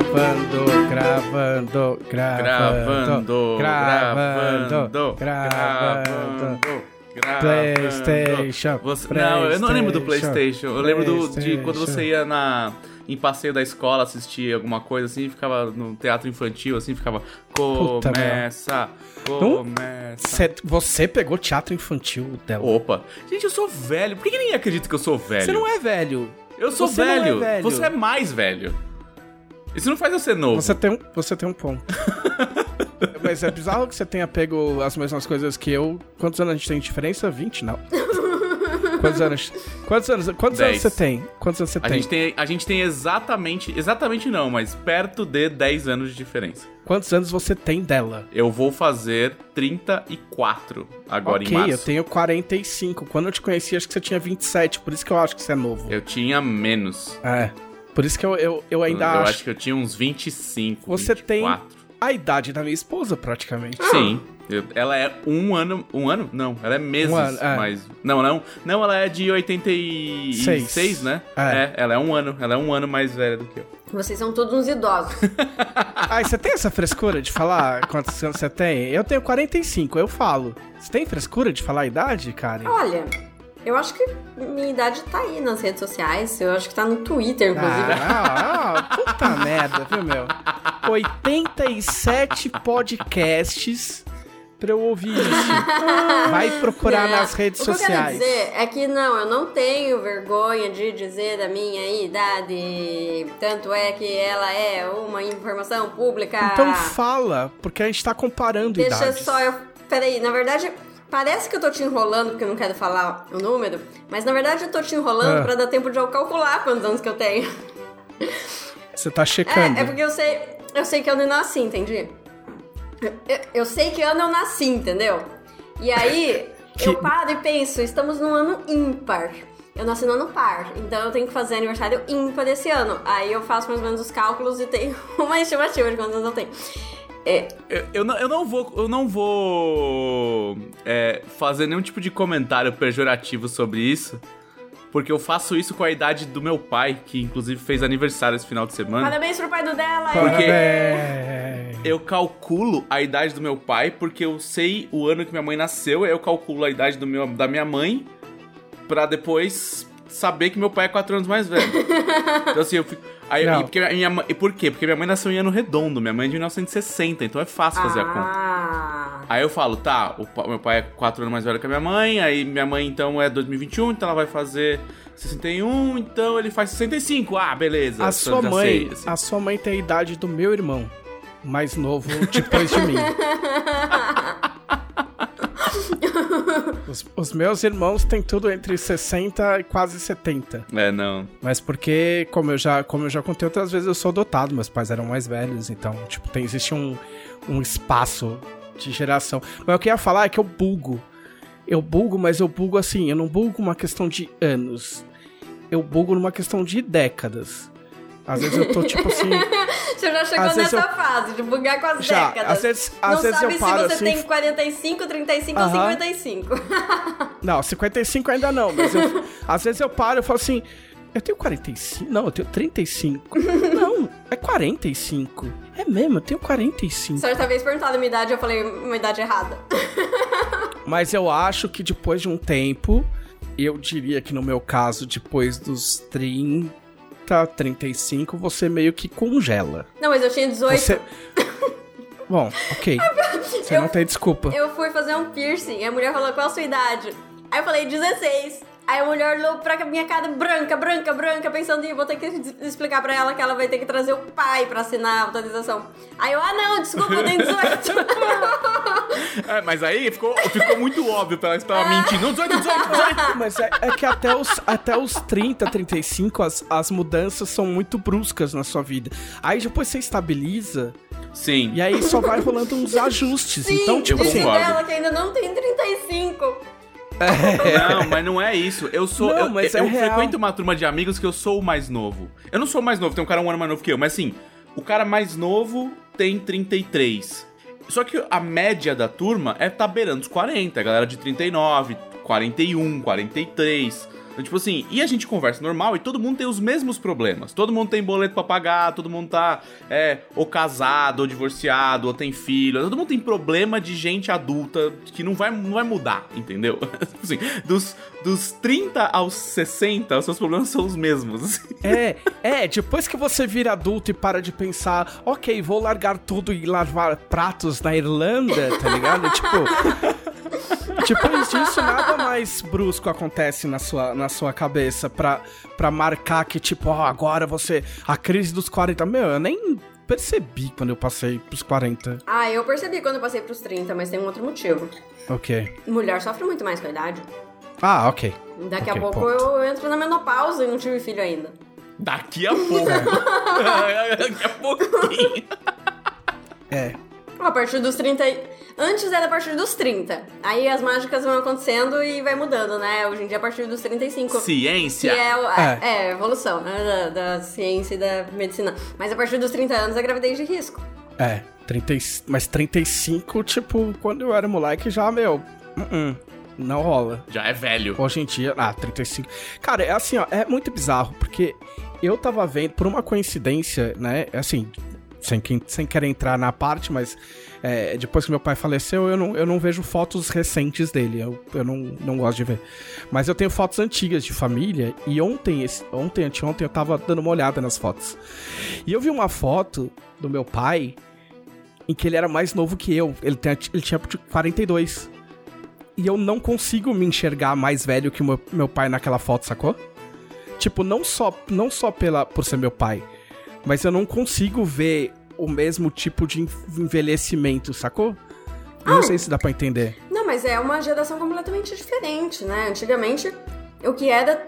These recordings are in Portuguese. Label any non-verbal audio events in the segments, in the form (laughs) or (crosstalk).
Gravando, gravando, gravando, Gravando, gravando, gravando, gravando. PlayStation, Você- Não, eu não lembro do PlayStation, PlayStation. Eu lembro do, de quando PlayStation. você ia na em passeio da escola assistir alguma coisa assim, ficava no teatro infantil assim, ficava começa, Não- começa. Cê- você pegou teatro infantil dela. Opa. Gente, eu sou velho. Por que, ninguém acredita que eu sou velho? Você não é velho. Eu sou você é velho. velho. Você é mais velho. Isso não faz eu ser novo. Você tem um, você tem um ponto. (laughs) Mas é bizarro que você tenha pego as mesmas coisas que eu. Quantos anos a gente tem de diferença? 20? Não. Quantos anos? Quantos anos, quantos anos Dez. você tem? Quantos anos você A tem? gente tem, a gente tem exatamente, exatamente não, mas perto de 10 anos de diferença. Quantos anos você tem dela? Eu vou fazer 34 agora ok, em março. eu tenho 45. Quando eu te conheci, acho que você tinha 27. Por isso que eu acho que você é novo. Eu tinha menos. É. Por isso que eu, eu, eu ainda eu acho, acho que eu tinha uns 25, Você tem 24. a idade da minha esposa, praticamente. Sim. Eu- ela é um ano. Um ano? Não, ela é meses. Um ano, é. Mas. Não, não. Não, ela é de 86, Seis. né? É. ela é um ano. Ela é um ano mais velha do que eu. Vocês são todos uns idosos. (laughs) Ai, você tem essa frescura de falar quantos anos você tem? Eu tenho 45, eu falo. Você tem frescura de falar a idade, Karen? Olha, eu acho que minha idade tá aí nas redes sociais. Eu acho que tá no Twitter, inclusive. Ah, ah, puta (laughs) merda, viu, meu? 87 podcasts pra eu ouvir isso. Vai procurar Não, nas redes o que eu sociais. quero dizer é que não, eu não tenho vergonha de dizer da minha idade. Tanto é que ela é uma informação pública. Então fala, porque a gente tá comparando Deixa idades. só eu. Peraí, na verdade, parece que eu tô te enrolando porque eu não quero falar o número, mas na verdade eu tô te enrolando Ah. pra dar tempo de eu calcular quantos anos que eu tenho. Você tá checando. É, é porque eu sei, eu sei que ano eu nasci, entendi? Eu, eu sei que ano eu nasci, entendeu? E aí, (laughs) Que- eu paro e penso, estamos num ano ímpar. Eu nasci no ano par, então eu tenho que fazer aniversário ímpar esse ano. Aí eu faço mais ou menos os cálculos e tenho (laughs) uma estimativa de quantos anos eu tenho. É, Eu, eu não, eu não vou, eu não vou é, fazer nenhum tipo de comentário pejorativo sobre isso, porque eu faço isso com a idade do meu pai, que inclusive fez aniversário esse final de semana. parabéns pro pai do dela! Porque- Parabéns. Eu calculo a idade do meu pai porque eu sei o ano que minha mãe nasceu, eu calculo a idade do meu, da minha mãe pra depois saber que meu pai é 4 anos mais velho. (laughs) então assim, eu fico. Aí, Não. e, porque minha, mãe- e por quê? Porque minha mãe nasceu em ano redondo, minha mãe é de 1960, então é fácil fazer a conta. Ah, Aí eu falo, tá, o meu pai é 4 anos mais velho que a minha mãe, aí minha mãe então é 2021, então ela vai fazer 61, então ele faz 65. Ah, beleza. A sua sei, mãe, assim. a sua mãe tem a idade do meu irmão, mais novo depois de mim. (laughs) Os, os meus irmãos têm tudo entre 60 e quase 70. É, não. Mas porque, como eu já, como eu já contei outras vezes, eu sou adotado, meus pais eram mais velhos, então, tipo, tem, existe um, um espaço de geração. Mas o que eu ia falar é que eu bugo. Eu bugo, mas eu bugo assim, eu não bugo uma questão de anos. Eu bugo numa questão de décadas. Às vezes eu tô tipo assim. (laughs) você já chegou nessa eu- fase de bugar com as Já, décadas. às vezes- às Não vezes sabe eu paro se você assim- tem 45, 35 Aham. ou (laughs) 55. Não, 55 ainda não, mas eu- às vezes eu paro e falo assim. Eu tenho 45? Não, eu tenho 35. (laughs) não, é 45. É mesmo, eu tenho 45. Certa vez perguntaram a minha idade, eu falei uma idade errada. Mas eu acho que depois de um tempo, eu diria que no meu caso, depois dos 30, 35, você meio que congela. Não, mas eu tinha 18. Você. (laughs) Bom, ok. Você não tem desculpa. Eu fui fazer um piercing, a mulher falou, qual a sua idade? Aí eu falei, 16. Aí a mulher olhou pra minha cara branca, branca, branca, pensando, "Ih, vou ter que explicar pra ela que ela vai ter que trazer o pai pra assinar a autorização. Aí eu, ah não, desculpa, eu tenho 18. (laughs) É, mas aí ficou, ficou muito óbvio pra ela estar mentindo. 18, 18, 18. Mas é, é que até os, até os 30, 35, as, as mudanças são muito bruscas na sua vida. Aí depois você estabiliza Sim. e aí só vai rolando uns ajustes. Sim, então, tipo eu assim. ela que ainda não tem 35. Não, mas não é isso. Eu sou. Não, eu mas eu é real. frequento uma turma de amigos que eu sou o mais novo. Eu não sou o mais novo, tem um cara um ano mais novo que eu, mas assim, o cara mais novo tem 33. Só que a média da turma é tá beirando os 40, a galera de 39, 41, 43. Tipo assim, e a gente conversa normal e todo mundo tem os mesmos problemas. Todo mundo tem boleto pra pagar, todo mundo tá é, ou casado, ou divorciado, ou tem filho. Todo mundo tem problema de gente adulta que não vai, não vai mudar, entendeu? (laughs) Tipo assim, dos, dos 30 aos 60, os seus problemas são os mesmos. (laughs) É, é, depois que você vira adulto e para de pensar, ok, vou largar tudo e lavar pratos na Irlanda, tá ligado? tipo. (laughs) Depois disso, nada mais brusco acontece na sua, na sua cabeça pra, pra marcar que, tipo, ó, agora você. A crise dos 40. Meu, eu nem percebi quando eu passei pros 40. Ah, eu percebi quando eu passei pros 30, mas tem um outro motivo. Ok. Mulher sofre muito mais com a idade. Ah, ok. Daqui Ok, a pouco ponto. eu entro na menopausa e não tive filho ainda. Daqui a pouco. (laughs) (laughs) Daqui a pouquinho. É. A partir dos 30. e- Antes era a partir dos 30. Aí as mágicas vão acontecendo e vai mudando, né? Hoje em dia é a partir dos 35. Que Ciência. é, o- É. é. evolução, né? Da, da ciência e da medicina. Mas a partir dos 30 anos é gravidez de risco. É. 30, e- mas 35, tipo, quando eu era moleque já, meu. uh-uh, não rola. Já é velho. Hoje em dia, ah, 35. Cara, é assim, ó, é muito bizarro, porque eu tava vendo, por uma coincidência, né, assim, sem, sem querer entrar na parte, mas é, depois que meu pai faleceu, eu não, eu não vejo fotos recentes dele, eu, eu não, não gosto de ver. Mas eu tenho fotos antigas de família, e ontem, ontem, anteontem, eu tava dando uma olhada nas fotos. E eu vi uma foto do meu pai, em que ele era mais novo que eu, ele, tem, ele tinha tipo, 42 e eu não consigo me enxergar mais velho que meu, meu pai naquela foto, sacou? Tipo, não só, não só pela, por ser meu pai, mas eu não consigo ver o mesmo tipo de envelhecimento, sacou? Eu Não sei se dá pra entender. Não, mas é uma geração completamente diferente, né? Antigamente, o que era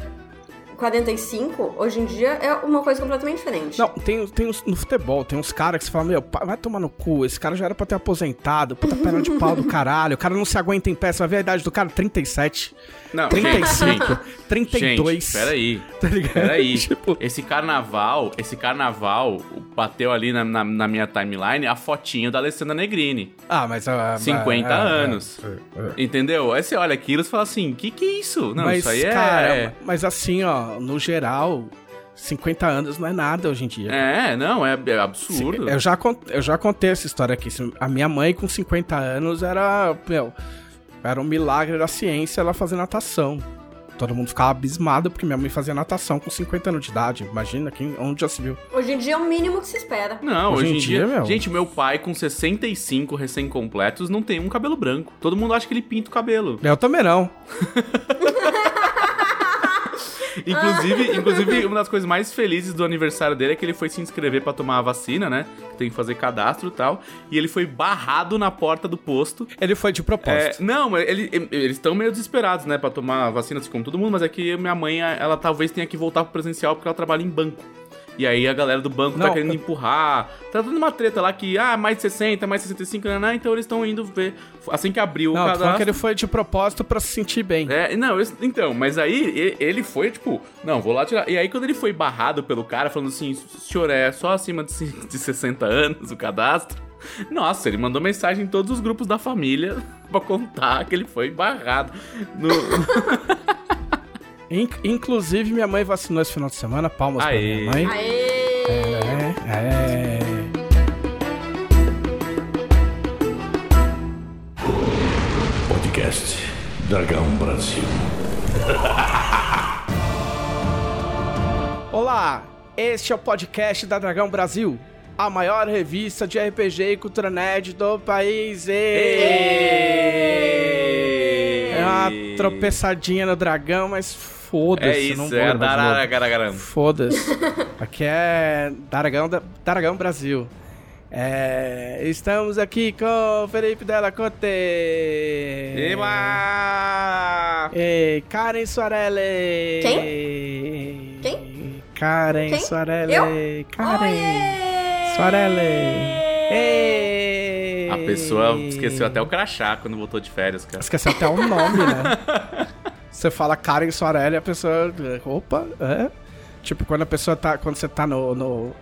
45, hoje em dia é uma coisa completamente diferente. Não, tem, tem uns, no futebol, tem uns caras que você fala, meu, vai tomar no cu, esse cara já era pra ter aposentado, puta perna de pau do (laughs) caralho, o cara não se aguenta em pé, você vai ver a idade do cara, 37, Não, 35, gente, 32. (laughs) Gente, peraí. (laughs) Tá ligado? Peraí. Tipo- Esse carnaval, esse carnaval bateu ali na, na, na minha timeline a fotinho da Alessandra Negrini. Ah, mas... ah, 50 ah, anos. ah. Entendeu? Aí você olha aquilo e fala assim: que que é isso? Não, mas, isso aí é. cara, mas assim, ó, no geral, 50 anos não é nada hoje em dia. É, não, é, é absurdo. Eu já, eu já contei essa história aqui. A minha mãe, com 50 anos, era. Meu, era um milagre da ciência ela fazer natação. Todo mundo ficava abismado porque minha mãe fazia natação com 50 anos de idade. Imagina quem, onde já se viu. Hoje em dia é o mínimo que se espera. Não, Hoje hoje, em dia, dia, meu. gente, meu pai com 65 recém-completos não tem um cabelo branco. Todo mundo acha que ele pinta o cabelo. Eu também não. (laughs) (laughs) Inclusive, inclusive, uma das coisas mais felizes do aniversário dele é que ele foi se inscrever pra tomar a vacina, né? Tem que fazer cadastro e tal. E ele foi barrado na porta do posto. Ele foi de É, propósito. não, mas ele- eles estão meio desesperados, né, pra tomar a vacina, assim como todo mundo, mas é que minha mãe, ela talvez tenha que voltar pro presencial porque ela trabalha em banco. E aí a galera do banco tá Não, querendo eu- empurrar. Tá dando uma treta lá que, ah, mais de 60, mais de 65, né, né, então eles estão indo ver. Assim que abriu o não, falando cadastro. que ele foi de propósito pra se sentir bem. É, não, esse- então, mas aí ele foi, tipo, não, vou lá tirar. E aí, quando ele foi barrado pelo cara, falando assim, senhor, é só acima de, de 60 anos o cadastro. Nossa, ele mandou mensagem em todos os grupos da família (laughs) pra contar que ele foi barrado. No... (laughs) In- inclusive, minha mãe vacinou esse final de semana. Palmas pra Aê. minha mãe. Aê! É, é. Podcast Dragão Brasil. (laughs) Olá, este é o podcast da Dragão Brasil, a maior revista de RPG e cultura nerd do país. É uma tropeçadinha no dragão, mas foda-se. É não isso, vou é dararagaragaramba. Foda-se. Aqui é Dragão, da- Dragão Brasil. É, estamos aqui com Felipe Della Corte. Eba! Ei, Karen Soarelli. Quem? Quem? Karen Quem? Soarelli. Eu? Karen Oiê! Soarelli. Ei. A pessoa esqueceu até o crachá quando voltou de férias, cara. Esqueceu até o nome, né? (laughs) Você fala Karen Soarelli, a pessoa. Opa, é? Tipo, quando a pessoa tá. Quando você tá no. no,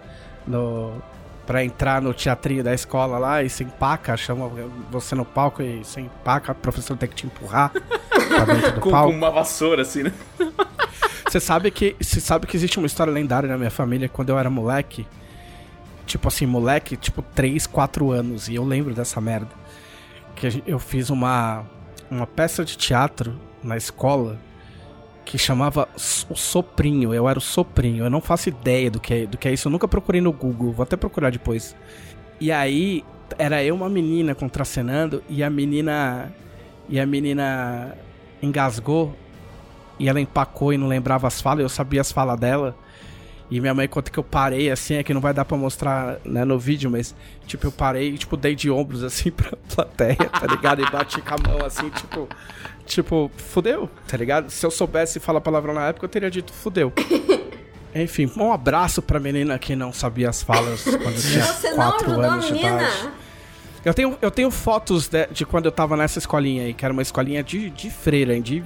no pra entrar no teatrinho da escola lá e se empaca, chama você no palco e você empaca, a professora tem que te empurrar pra dentro do Com, (laughs) com palco. uma vassoura, assim, né? Você sabe que você sabe que existe uma história lendária na minha família quando eu era moleque. Tipo assim, moleque, tipo 3, 4 anos. E eu lembro dessa merda. Que eu fiz uma, uma peça de teatro na escola que chamava O Soprinho. Eu era o Soprinho. Eu não faço ideia do que, é, do que é isso. Eu nunca procurei no Google. Vou até procurar depois. E aí, era eu uma menina contracenando. E a menina. E a menina engasgou. E ela empacou e não lembrava as falas. Eu sabia as falas dela. E minha mãe conta que eu parei assim, é que não vai dar pra mostrar né, no vídeo, mas tipo, eu parei e tipo, dei de ombros assim (laughs) pra plateia, tá ligado? E bati com a mão assim, tipo, tipo, fudeu, tá ligado? Se eu soubesse falar palavrão na época, eu teria dito fudeu. (laughs) Enfim, um abraço pra menina que não sabia as falas quando tinha Você não 4 ajudou a anos de idade. Eu tenho, eu tenho fotos de, de quando eu tava nessa escolinha aí, que era uma escolinha de, de freira, de,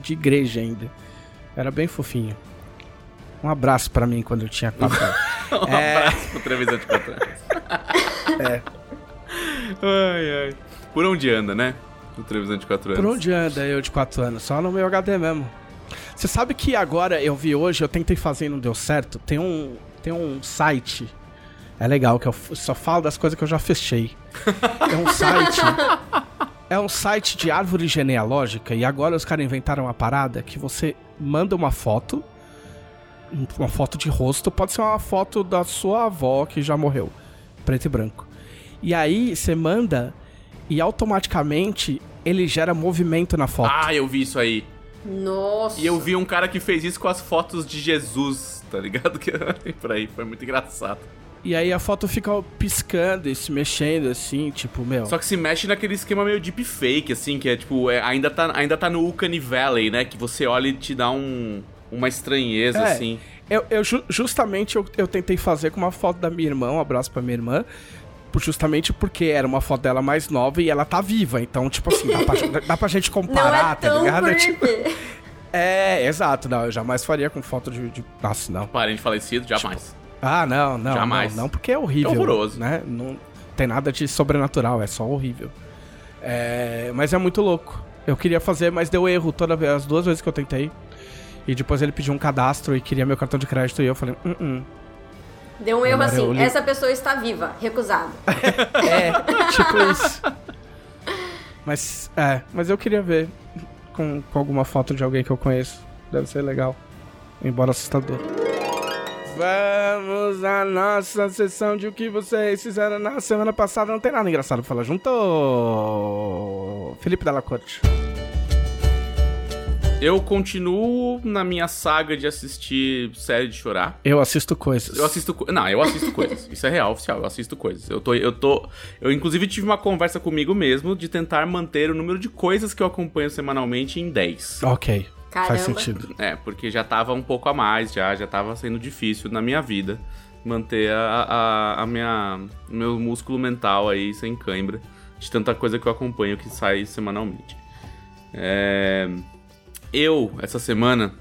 de igreja ainda. Era bem fofinho. Um abraço pra mim quando eu tinha (laughs) 4 anos. Um É. abraço pro Trevisan de 4 anos. (laughs) É. Ai, ai. Por onde anda, né? O Trevisan de 4 anos. Por onde anda eu de 4 anos? Só no meu HD mesmo. Você sabe que agora eu vi hoje, eu tentei fazer e não deu certo? Tem um, tem um site. É legal, que eu só falo das coisas que eu já fechei. É um site. (laughs) É um site de árvore genealógica e agora os caras inventaram uma parada que você manda uma foto, uma foto de rosto, pode ser uma foto da sua avó que já morreu, preto e branco. E aí você manda e automaticamente ele gera movimento na foto. Ah, eu vi isso aí. Nossa. E eu vi um cara que fez isso com as fotos de Jesus, tá ligado? (laughs) Que por aí, foi muito engraçado. E aí a foto fica piscando e se mexendo assim, tipo, meu. Só que se mexe naquele esquema meio deepfake, assim, que é tipo, é, ainda, tá, ainda tá no Uncanny Valley, né? Que você olha e te dá um, uma estranheza, É. assim. Eu, eu ju- justamente eu, eu tentei fazer com uma foto da minha irmã, um abraço pra minha irmã. Justamente porque era uma foto dela mais nova e ela tá viva. Então, tipo assim, dá pra, (laughs) dá pra gente Não comparar, é tá ligado? Tipo, creepy. (laughs) é, exato. Não, eu jamais faria com foto de. de... Nossa, não. Parente falecido, jamais. Ah, não, não. Jamais. Não, não, porque é horrível. É horroroso. Né? Não tem nada de sobrenatural, é só horrível. É, mas é muito louco. Eu queria fazer, mas deu erro toda vez, as duas vezes que eu tentei. E depois ele pediu um cadastro e queria meu cartão de crédito e eu falei, hum, hum. Deu um erro eu assim, li- essa pessoa está viva, recusado. (laughs) É, tipo isso. Mas, é, mas eu queria ver com, com alguma foto de alguém que eu conheço. Deve ser legal. Embora assustador. Vamos à nossa sessão de o que vocês fizeram na semana passada. Não tem nada engraçado pra falar junto. Felipe Della Corte. Eu continuo na minha saga de assistir série de chorar. Eu assisto coisas. Eu assisto. co- Não, eu assisto coisas. (laughs) Isso é real, oficial. Eu assisto coisas. Eu tô. Eu tô. Eu, inclusive, tive uma conversa comigo mesmo de tentar manter o número de coisas que eu acompanho semanalmente em 10. Ok. Faz Caramba. sentido. É, porque já tava um pouco a mais, já, já tava sendo difícil na minha vida manter a, a, a minha. meu músculo mental aí sem cãibra. De tanta coisa que eu acompanho que sai semanalmente. É, eu, essa semana,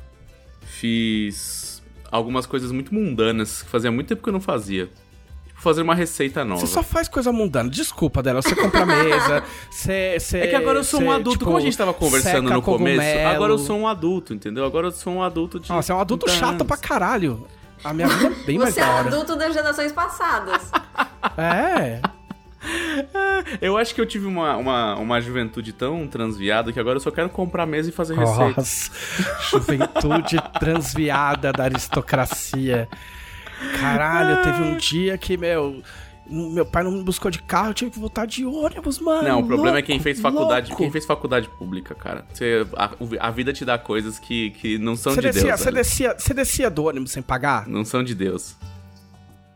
fiz algumas coisas muito mundanas que fazia muito tempo que eu não fazia. Tipo, fazer uma receita nova. Você só faz coisa mundana. Desculpa, dela. Você compra mesa, (laughs) você, você. É que agora eu sou um você, adulto, tipo, como a gente tava conversando no começo, cogumelo. agora eu sou um adulto, entendeu? Agora eu sou um adulto de. Nossa, é um adulto 30 chato pra anos. caralho. A minha vida é bem mais Você é adulto das gerações passadas. É. Eu acho que eu tive uma, uma, uma juventude tão transviada que agora eu só quero comprar mesa e fazer receita. Nossa. (laughs) Juventude transviada da aristocracia. Caralho, teve um dia que, meu. Meu pai não me buscou de carro, eu tive que voltar de ônibus, mano. Não, o problema é Louco, quem fez faculdade, louco. quem fez faculdade pública, cara. Você, a, a vida te dá coisas que, que não são Você de descia, Deus. você descia, você descia do ônibus sem pagar? Não são de Deus.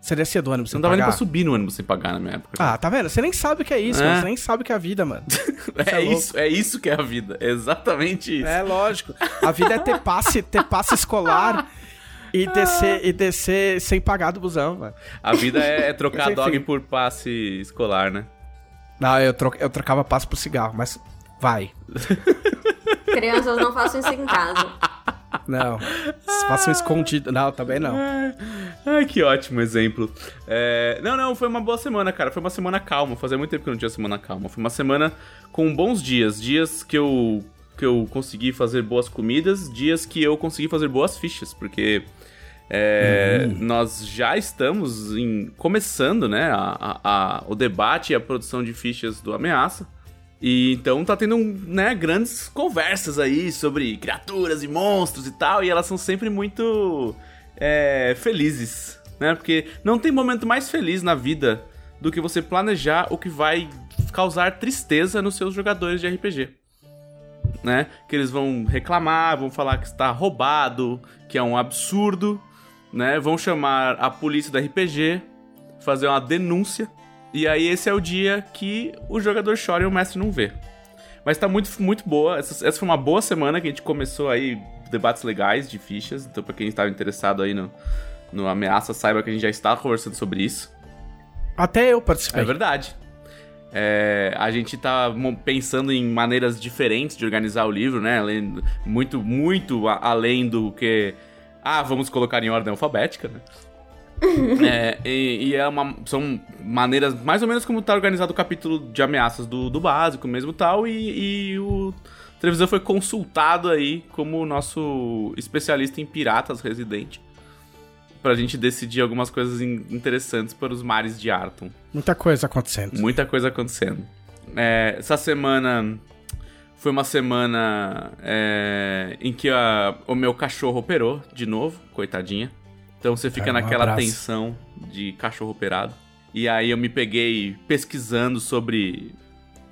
Você descia do ônibus Você não dava nem pagar? pra subir no ônibus sem pagar na minha época. cara. Ah, tá vendo? Você nem sabe o que é isso, É. mano. Você nem sabe o que é a vida, mano. (laughs) é, é isso, é isso que é a vida. É exatamente isso. É lógico. A vida é ter passe, ter passe escolar e (laughs) descer, e descer sem pagar do busão, mano. A vida é, é trocar (laughs) dog por passe escolar, né? Não, eu, tro eu trocava passe por cigarro, mas vai. Crianças não façam isso em casa. Não. Façam escondido. Não, também não. Ai, que ótimo exemplo. É, Não, não, foi uma boa semana, cara. Foi uma semana calma. Fazia muito tempo que eu não tinha semana calma. Foi uma semana com bons dias. Dias que eu que eu consegui fazer boas comidas, dias que eu consegui fazer boas fichas, porque é, Uhum. nós já estamos em- começando, né, a, a- a- o debate e a produção de fichas do Ameaça. E então tá tendo, né, grandes conversas aí sobre criaturas e monstros e tal, e elas são sempre muito é, felizes, né? Porque não tem momento mais feliz na vida do que você planejar o que vai causar tristeza nos seus jogadores de RPG né? Que eles vão reclamar, vão falar que está roubado, que é um absurdo, né? Vão chamar a polícia do RPG, fazer uma denúncia. E aí esse é o dia que o jogador chora e o mestre não vê. Mas tá muito, muito boa. Essa, essa foi uma boa semana que a gente começou aí debates legais de fichas. Então, pra quem estava interessado aí no, no Ameaça, saiba que a gente já está conversando sobre isso. Até eu participei. É verdade. É, a gente tá pensando em maneiras diferentes de organizar o livro, né? Além, muito, muito além do que. Ah, vamos colocar em ordem alfabética, né? (laughs) É, e, e é uma, são maneiras mais ou menos como tá organizado o capítulo de ameaças do, do básico mesmo tal. E, e o televisor foi consultado aí como nosso especialista em piratas residente. Pra gente decidir algumas coisas in- interessantes para os mares de Arton. Muita coisa acontecendo. Muita coisa acontecendo. É, essa semana foi uma semana é, em que a- o meu cachorro operou de novo, coitadinha. Então você fica naquela tensão de cachorro operado. E aí eu me peguei pesquisando sobre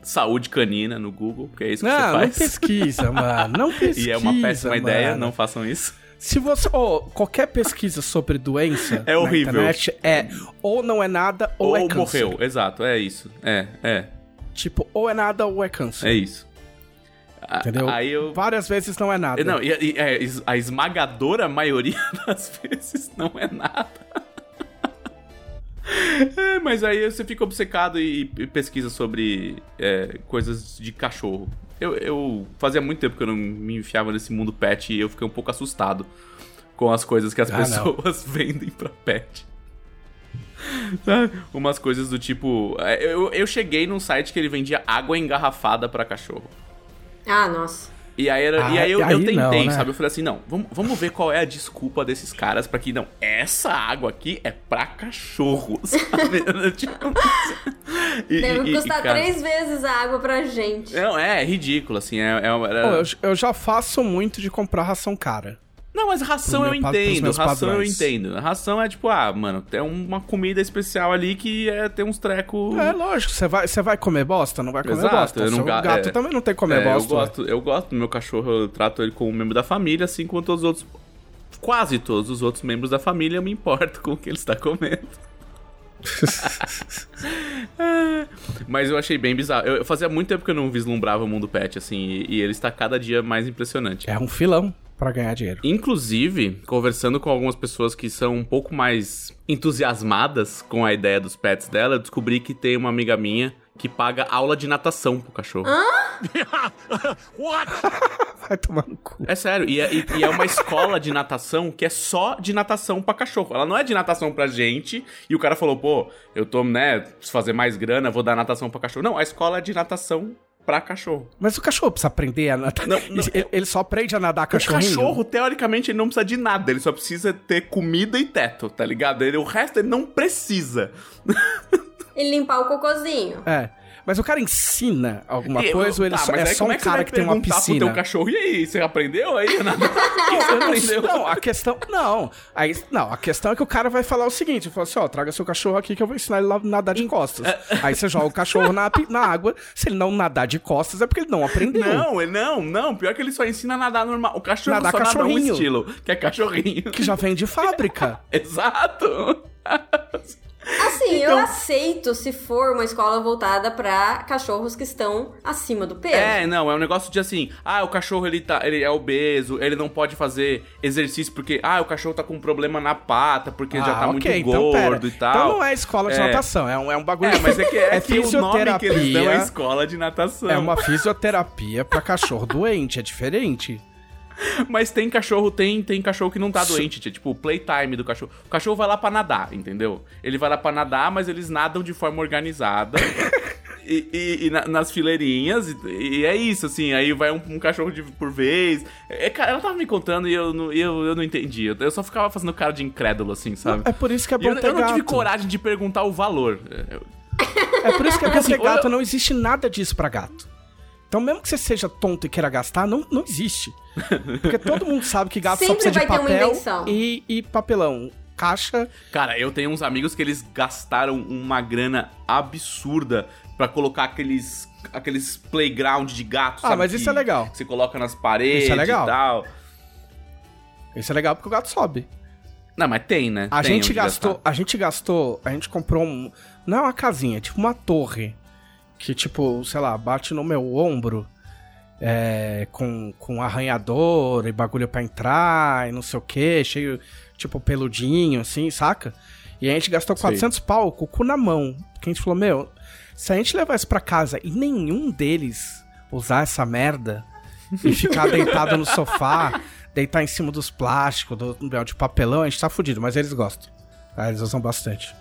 saúde canina no Google, porque é isso que Não, você não faz. pesquisa, mano. Não pesquisa. (laughs) e é uma péssima ideia, mano. não façam isso. Se você. Ô, qualquer pesquisa sobre doença (laughs) É horrível. internet é ou não é nada ou, Ou, é câncer. morreu, exato, é isso. É, é, Tipo, ou é nada ou é câncer. é isso. Entendeu? Aí eu Várias vezes não é nada. Não, e, e- é, a esmagadora maioria (laughs) das vezes não é nada. É, mas aí você fica obcecado e, e pesquisa sobre é, coisas de cachorro. Eu, eu fazia muito tempo que eu não me enfiava nesse mundo pet e eu fiquei um pouco assustado com as coisas que as Ah, não. pessoas (laughs) vendem pra pet. Umas coisas do tipo. é, Eu, eu cheguei num site que ele vendia água engarrafada pra cachorro. Ah, nossa. E aí, era- e Ah, aí eu, aí eu tentei, não, né? sabe? Eu falei assim, não, vamos, vamos ver qual é a desculpa desses caras pra que, não, essa água aqui é pra cachorro, (laughs) sabe? (laughs) Tipo, e- Deve e- e, custar cara, três vezes a água pra gente. Não, é, é ridículo, assim, é... é- eu, eu já faço muito de comprar ração cara. Não, mas ração eu meu pros entendo, ração eu padrões. entendo. Ração é tipo, ah, mano, tem uma comida especial ali que é, tem uns trecos... É, lógico, você vai, vai comer bosta? Não vai comer Exato, bosta. eu não Seu ga- gato é. também não tem que comer É, bosta. Eu gosto, eu gosto do meu cachorro, eu trato ele como um membro da família, assim como todos os outros. Quase todos os outros membros da família, eu me importo (laughs) com o que ele está comendo. (laughs) (laughs) Mas eu achei bem bizarro. Eu, eu fazia muito tempo que eu não vislumbrava o mundo pet, assim, e, e ele está cada dia mais impressionante. É um filão pra ganhar dinheiro. Inclusive, conversando com algumas pessoas que são um pouco mais entusiasmadas com a ideia dos pets dela, eu descobri que tem uma amiga minha que paga aula de natação pro cachorro. (laughs) Vai tomar no cu. É sério, e é, e é uma escola de natação que é só de natação pra cachorro. Ela não é de natação pra gente, e o cara falou, pô, eu tô, né, preciso fazer mais grana, vou dar natação pra cachorro. Não, a escola é de natação pra cachorro. Mas o cachorro precisa aprender a nadar. Não, não, ele, ele só aprende a nadar O cachorrinho. cachorro, teoricamente, ele não precisa de nada, ele só precisa ter comida e teto, tá ligado? Ele, o resto ele não precisa. E limpar o cocôzinho. É. Mas o cara ensina alguma coisa ou ele tá, só, é só um é cara que tem uma piscina? Pro teu cachorro, e aí, você aprendeu aí a nadar? O que você Eu não, aprendeu? não, a questão. Não, aí, não, a questão é que o cara vai falar o seguinte: fala assim, ó, traga seu cachorro aqui que eu vou ensinar ele a nadar de costas. (laughs) aí você joga o cachorro na, na água. Se ele não nadar de costas, é porque ele não aprendeu. Não, ele- não, não. Pior que ele só ensina a nadar normal. O cachorro Nadar só nada um cachorrinho. estilo, que é cachorrinho. Que já vem de fábrica. (laughs) Exato. (laughs) Assim, Então- eu aceito se for uma escola voltada pra cachorros que estão acima do peso. É, não, é um negócio de assim, ah, o cachorro ele tá, ele é obeso, ele não pode fazer exercício porque, ah, o cachorro tá com um problema na pata, porque já tá muito então pera. gordo e tal. Então não é escola de É. natação, é um, é um bagulho. É, mas é que, é (laughs) é que o nome que eles dão é escola de natação. É uma fisioterapia pra cachorro (laughs) doente, é diferente. (laughs) Mas tem cachorro, tem, tem cachorro que não tá doente, tia, tipo o playtime do cachorro. O cachorro vai lá pra nadar, entendeu? Ele vai lá pra nadar, mas eles nadam de forma organizada. (laughs) E, e- e na- nas fileirinhas, e, e é isso, assim, aí vai um, um cachorro de, por vez. É, cara, ela tava me contando e eu, não- eu, eu não entendi. Eu, eu só ficava fazendo cara de incrédulo, assim, sabe? É por isso que é bom eu, ter eu não tive coragem de perguntar o valor. É, É por isso que é bom Assim, ter gato, eu- não existe nada disso pra gato. Então, mesmo que você seja tonto e queira gastar, não, não existe. Porque todo mundo sabe que gato só Sempre precisa de vai ter uma papel invenção. e, e papelão. Caixa. Cara, eu tenho uns amigos que eles gastaram uma grana absurda pra colocar aqueles aqueles playground de gato, Ah, sabe? mas isso que- é legal. Que você coloca nas paredes Isso é legal. e tal. Isso é legal porque o gato sobe. Não, mas tem, né? A Tem gente gastou, gastar. a gente gastou, a gente comprou um, não é uma casinha, é tipo uma torre que tipo, sei lá, bate no meu ombro, é, com com arranhador e bagulho pra entrar e não sei o que, cheio tipo peludinho assim, saca? E a gente gastou Sei. 400 pau com o cu na mão, porque a gente falou, meu, se a gente levar isso pra casa e nenhum deles usar essa merda e ficar (laughs) deitado no sofá, deitar em cima dos plásticos, do, do de papelão, a gente tá fudido, mas eles gostam. Tá? Eles usam bastante.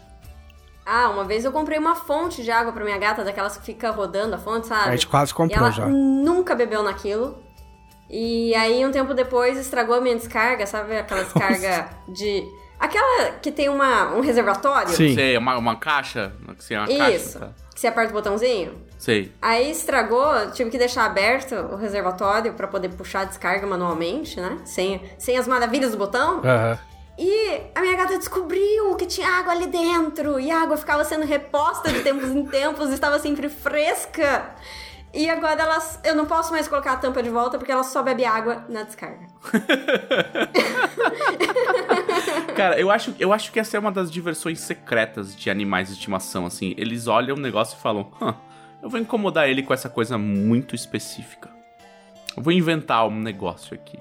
Ah, uma vez eu comprei uma fonte de água pra minha gata, daquelas que fica rodando a fonte, sabe? A gente quase E comprou ela já. nunca bebeu naquilo. E aí, um tempo depois, estragou a minha descarga, sabe? Aquela descarga de. Aquela que tem uma, um reservatório. Sim. Sei, uma, uma caixa? Sei, uma Isso. caixa. tá? Que você aperta o botãozinho. Sei. Aí estragou, tive que deixar aberto o reservatório pra poder puxar a descarga manualmente, né? Sem, sem as maravilhas do botão. Aham. E a minha gata descobriu que tinha água ali dentro. E a água ficava sendo reposta de tempos em tempos, estava sempre fresca. E agora elas, eu não posso mais colocar a tampa de volta porque ela só bebe água na descarga. (laughs) Cara, eu acho, eu acho que essa é uma das diversões secretas de animais de estimação, assim. Eles olham o negócio e falam, "Hã, eu vou incomodar ele com essa coisa muito específica. Eu vou inventar um negócio aqui,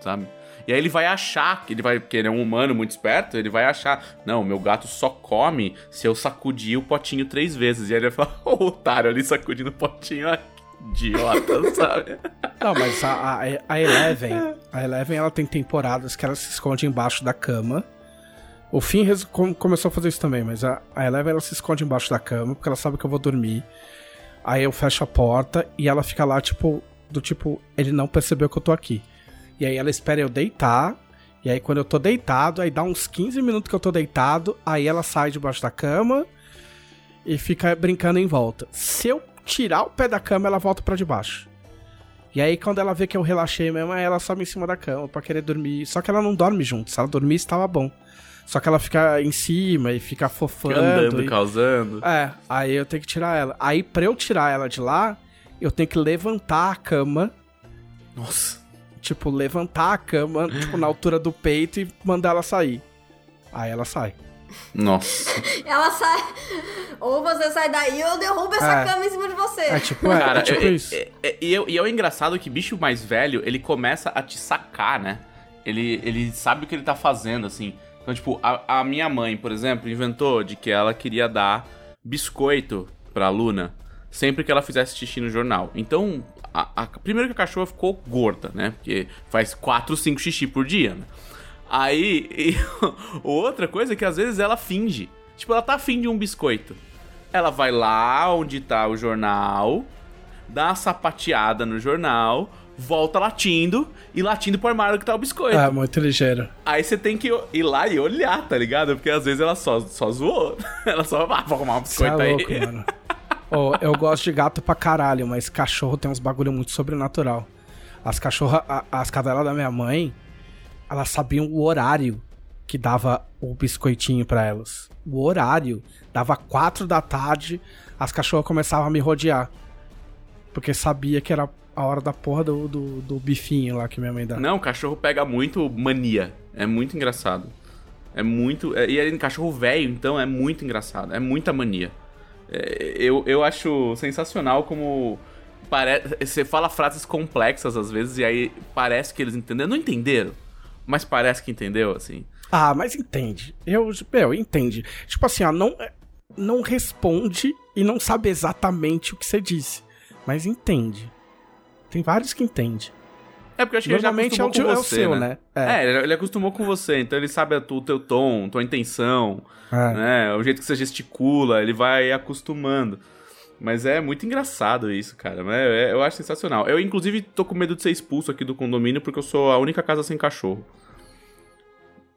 sabe? E aí ele vai achar, que ele vai, porque ele é um humano muito esperto, ele vai achar, não, meu gato só come se eu sacudir o potinho três vezes. E aí ele vai falar, (laughs) ô otário ali sacudindo o potinho, que idiota, (laughs) sabe? Não, mas a, a, a Eleven, a Eleven, ela tem temporadas que ela se esconde embaixo da cama. O Finn começou a fazer isso também, mas a, a Eleven, ela se esconde embaixo da cama, porque ela sabe que eu vou dormir. Aí eu fecho a porta e ela fica lá, tipo, do tipo, ele não percebeu que eu tô aqui. E aí ela espera eu deitar, e aí quando eu tô deitado, aí dá uns 15 minutos que eu tô deitado, aí ela sai debaixo da cama e fica brincando em volta. Se eu tirar o pé da cama, ela volta pra debaixo. E aí, quando ela vê que eu relaxei mesmo, aí ela sobe em cima da cama pra querer dormir. Só que ela não dorme junto. Se ela dormisse, tava bom. Só que ela fica em cima e fica fofando. Andando, e- causando. É, aí eu tenho que tirar ela. Aí, pra eu tirar ela de lá, eu tenho que levantar a cama. Nossa. Tipo, levantar a cama, (gasps) tipo, na altura do peito e mandar ela sair. Aí ela sai. Nossa. (laughs) Ela sai. Ou você sai daí ou eu derrubo essa É. cama em cima de você. É tipo, é, Cara, é tipo é- é- isso. é- é- e, é- e é o engraçado que bicho mais velho, ele começa a te sacar, né? Ele, ele sabe o que ele tá fazendo, assim. Então, tipo, a, a minha mãe, por exemplo, inventou de que ela queria dar biscoito pra Luna sempre que ela fizesse xixi no jornal. Então, a, a- primeiro que a cachorra ficou gorda, né? Porque faz 4, 5 xixi por dia, né? Aí, (laughs) e outra coisa é que às vezes ela finge. Tipo, ela tá afim de um biscoito. Ela vai lá onde tá o jornal, dá uma sapateada no jornal, volta latindo e latindo pro armário que tá o biscoito. É, muito ligeiro. Aí você tem que ir lá e olhar, tá ligado? Porque às vezes ela só, só zoou. (laughs) Ela só, ah, vou arrumar um biscoito aí. louco, mano. (laughs) Ô, eu gosto de gato pra caralho, mas cachorro tem uns bagulho muito sobrenatural. As cachorras, as cadelas da minha mãe, elas sabiam o horário que dava o biscoitinho pra elas. O horário. Dava quatro da tarde, as cachorras começavam a me rodear. Porque sabia que era a hora da porra do, do, do bifinho lá que minha mãe dá. Não, o cachorro pega muito mania. É muito engraçado. É muito. é- e ele cachorro velho, então é muito engraçado. É muita mania. É, eu, eu acho sensacional como. Pare... Você fala frases complexas às vezes e aí parece que eles entenderam. Não entenderam, mas parece que entendeu, assim. Ah, mas entende. Eu, meu, entende. Tipo assim, ó, não, não responde e não sabe exatamente o que você disse. Mas entende. Tem vários que entendem. É porque eu acho que ele já Normalmente é acostumou o, com é o você, seu, né? né? É, ele, ele acostumou com você, então ele sabe o teu tom, tua intenção, É. né? O jeito que você gesticula, ele vai acostumando. Mas é muito engraçado isso, cara. É, é, eu acho sensacional. Eu, inclusive, tô com medo de ser expulso aqui do condomínio porque eu sou a única casa sem cachorro.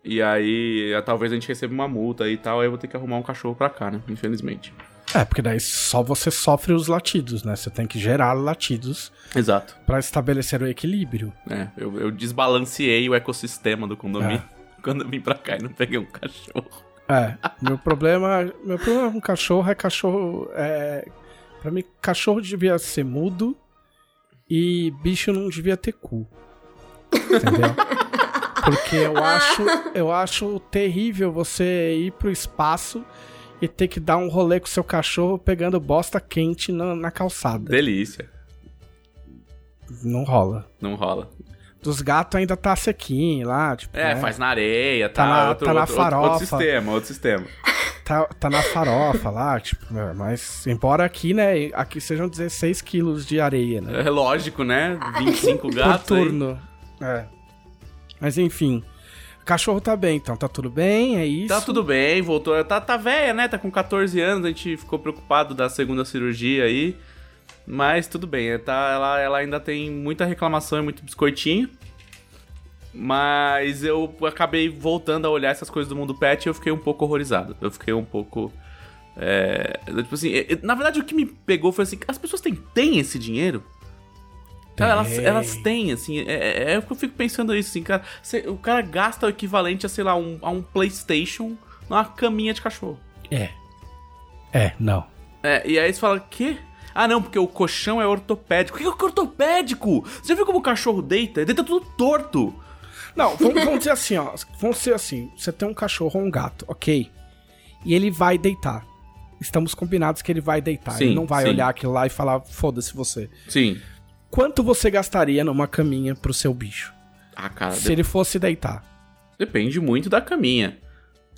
E aí, talvez a gente receba uma multa e tal, aí eu vou ter que arrumar um cachorro pra cá, né? Infelizmente. É, porque daí só você sofre os latidos, né? Você tem que gerar latidos Exato. pra estabelecer o equilíbrio. É, eu, eu desbalanceei o ecossistema do condomínio (laughs) quando eu vim pra cá e não peguei um cachorro. É, meu problema, meu problema com cachorro é cachorro, é, pra mim cachorro devia ser mudo e bicho não devia ter cu. Entendeu? Porque eu (laughs) acho, eu acho terrível você ir pro espaço e ter que dar um rolê com seu cachorro pegando bosta quente na, na calçada. Delícia. Não rola. Não rola. Dos gatos ainda tá sequinho lá, tipo. É, né? faz na areia, Tá tá, na- outro, tá na outro- farofa. outro sistema, outro sistema. tá, tá na farofa lá, tipo, é, mas embora aqui, né, aqui sejam 16 quilos de areia, né? É lógico, né? 25 Por gatos. aí. turno. É. Mas enfim. Cachorro tá bem, então tá tudo bem, é isso. Tá tudo bem, voltou. Tá, tá velha, né? Tá com 14 anos, a gente ficou preocupado da segunda cirurgia aí. Mas tudo bem, tá, ela, ela ainda tem muita reclamação e muito biscoitinho. Mas eu acabei voltando a olhar essas coisas do mundo pet e eu fiquei um pouco horrorizado. Eu fiquei um pouco. É, tipo assim, na verdade o que me pegou foi assim: as pessoas têm, têm esse dinheiro? Cara, elas, elas têm, assim, é, é, é o que eu fico pensando isso, assim, cara. cê- o cara gasta o equivalente a, sei lá, um, a um PlayStation numa caminha de cachorro. É. É, não. É, e aí você fala, quê? Ah, não, porque o colchão é ortopédico. O que é é ortopédico? Você já viu como o cachorro deita? Ele deita tudo torto. Não, vamos, vamos dizer assim, ó. Vamos dizer assim: você tem um cachorro ou um gato, ok? E ele vai deitar. Estamos combinados que ele vai deitar. Sim, ele não vai sim. olhar aquilo lá e falar, foda-se você. Sim. Quanto você gastaria numa caminha pro seu bicho? Ah, cara, Se de- ele fosse deitar? depende muito da caminha.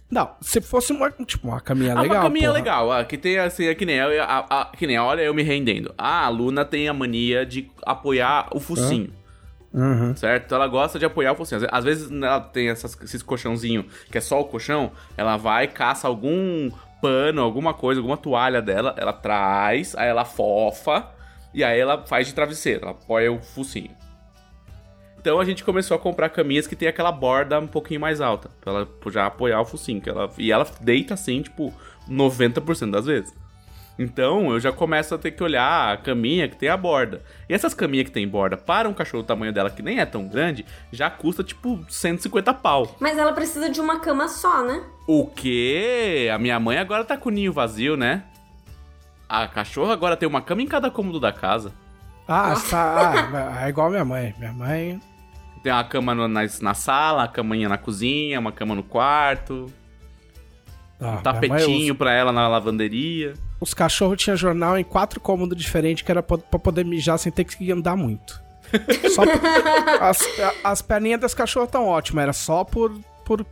Não, se fosse uma, tipo, uma caminha Ah, legal. uma caminha porra. legal. Ah, que tem assim, é que nem, eu, a, a- que nem, olha eu me rendendo. Ah, a Luna tem a mania de apoiar o focinho. Uhum. Certo? Então ela gosta de apoiar o focinho. Às- Às vezes né, ela tem essas, esses colchãozinho que é só o colchão, ela vai, caça algum pano, alguma coisa, alguma toalha dela, ela traz, aí ela fofa e aí ela faz de travesseiro, ela apoia o focinho. Então a gente começou a comprar caminhas que tem aquela borda um pouquinho mais alta, pra ela já apoiar o focinho. Que ela, e ela deita assim, tipo, 90% das vezes. Então eu já começo a ter que olhar a caminha que tem a borda. E essas caminhas que tem borda, para um cachorro do tamanho dela, que nem é tão grande, já custa tipo 150 pau. Mas ela precisa de uma cama só, né? O quê? A minha mãe agora tá com o ninho vazio, né? A cachorra agora tem uma cama em cada cômodo da casa. Ah, tá, ah, é igual minha mãe. Minha mãe. Tem uma cama no- na, na sala, uma caminha na cozinha, uma cama no quarto, Ah, um tapetinho mãe, pra ela na lavanderia. os, os cachorros tinham jornal em quatro cômodos diferentes que era pra, pra poder mijar sem ter que andar muito. Só por- (laughs) as, as perninhas das cachorras tão ótimas, era só por, por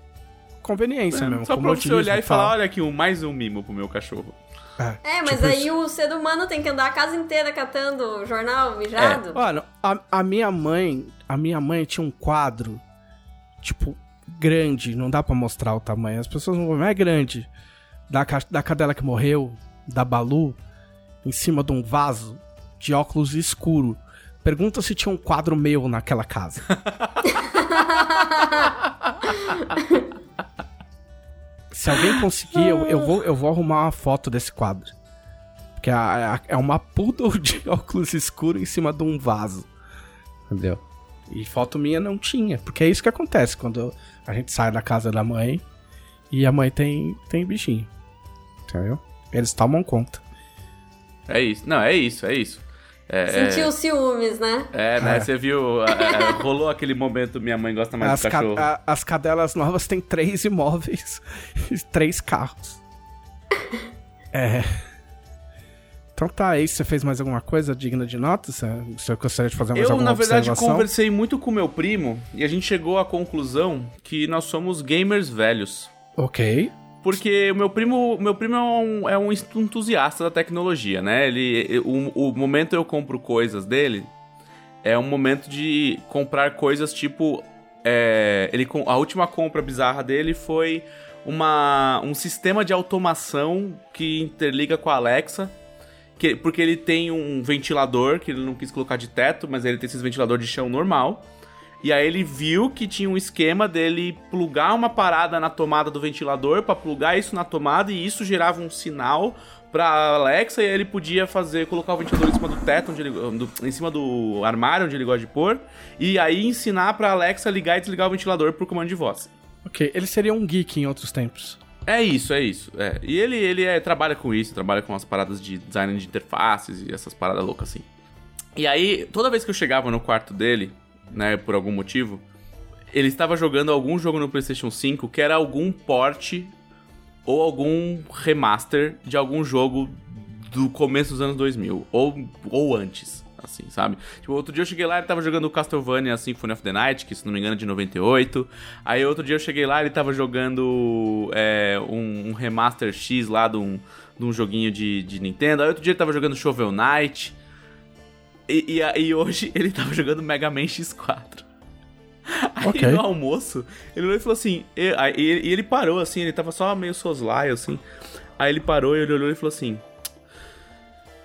conveniência mesmo. Só pra você olhar e falar, olha aqui, um, mais um mimo pro meu cachorro. É, mas Tipo aí isso. o ser humano tem que andar a casa inteira catando jornal mijado. Olha, a, a minha mãe, a minha mãe tinha um quadro, tipo, grande, não dá pra mostrar o tamanho, as pessoas não vão, mas é grande, da, da cadela que morreu, da Balu, em cima de um vaso de óculos escuro. Pergunta se tinha um quadro meu naquela casa. (laughs) (laughs) se alguém conseguir, eu, eu vou, eu vou arrumar uma foto desse quadro. Porque é, é uma poodle de (laughs) óculos escuros em cima de um vaso. Entendeu? E foto minha não tinha. Porque é isso que acontece quando a gente sai da casa da mãe e a mãe tem, tem bichinho. Entendeu? Eles tomam conta. É isso. Não, é isso, é isso. É, Sentiu os ciúmes, né? é, né? É. Você viu, é, é, (laughs) rolou aquele momento minha mãe gosta mais As, do ca- cachorro. a- as cadelas novas têm três imóveis e três carros. (laughs) É. Então tá, aí você fez mais alguma coisa digna de nota? Você, você gostaria de fazer mais Eu, alguma na verdade, observação? conversei muito com meu primo e a gente chegou à conclusão que nós somos gamers velhos. Ok. Porque o meu primo, meu primo é um, é um entusiasta da tecnologia, né? Ele, o, o momento eu compro coisas dele é um momento de comprar coisas tipo. é, ele, a última compra bizarra dele foi uma, um sistema de automação que interliga com a Alexa Que, porque ele tem um ventilador que ele não quis colocar de teto, mas ele tem esses ventilador de chão normal. E aí ele viu que tinha um esquema dele plugar uma parada na tomada do ventilador para plugar isso na tomada e isso gerava um sinal pra Alexa e aí ele podia fazer colocar o ventilador em cima do teto, onde ele, do, em cima do armário onde ele gosta de pôr, e aí ensinar pra Alexa ligar e desligar o ventilador por comando de voz. Ok, ele seria um geek em outros tempos. É isso, é isso. É. E ele, ele é, trabalha com isso, trabalha com as paradas de design de interfaces e essas paradas loucas assim. E aí, toda vez que eu chegava no quarto dele, né, por algum motivo, ele estava jogando algum jogo no PlayStation 5 que era algum porte ou algum remaster de algum jogo do começo dos anos 2000 ou, ou antes, assim, sabe? Tipo, outro dia eu cheguei lá, ele tava jogando Castlevania Symphony of the Night, que se não me engano é de 98. Aí outro dia eu cheguei lá, ele tava jogando é, um, um, remaster X lá de um, de um joguinho de, de Nintendo. Aí outro dia ele tava jogando Shovel Knight. E, e, e hoje (laughs) ele tava jogando Mega Man X4. Aí okay. no almoço, ele olhou e falou assim. E, e, ele parou assim, ele tava só meio soslaio assim. Aí ele parou e ele olhou e falou assim: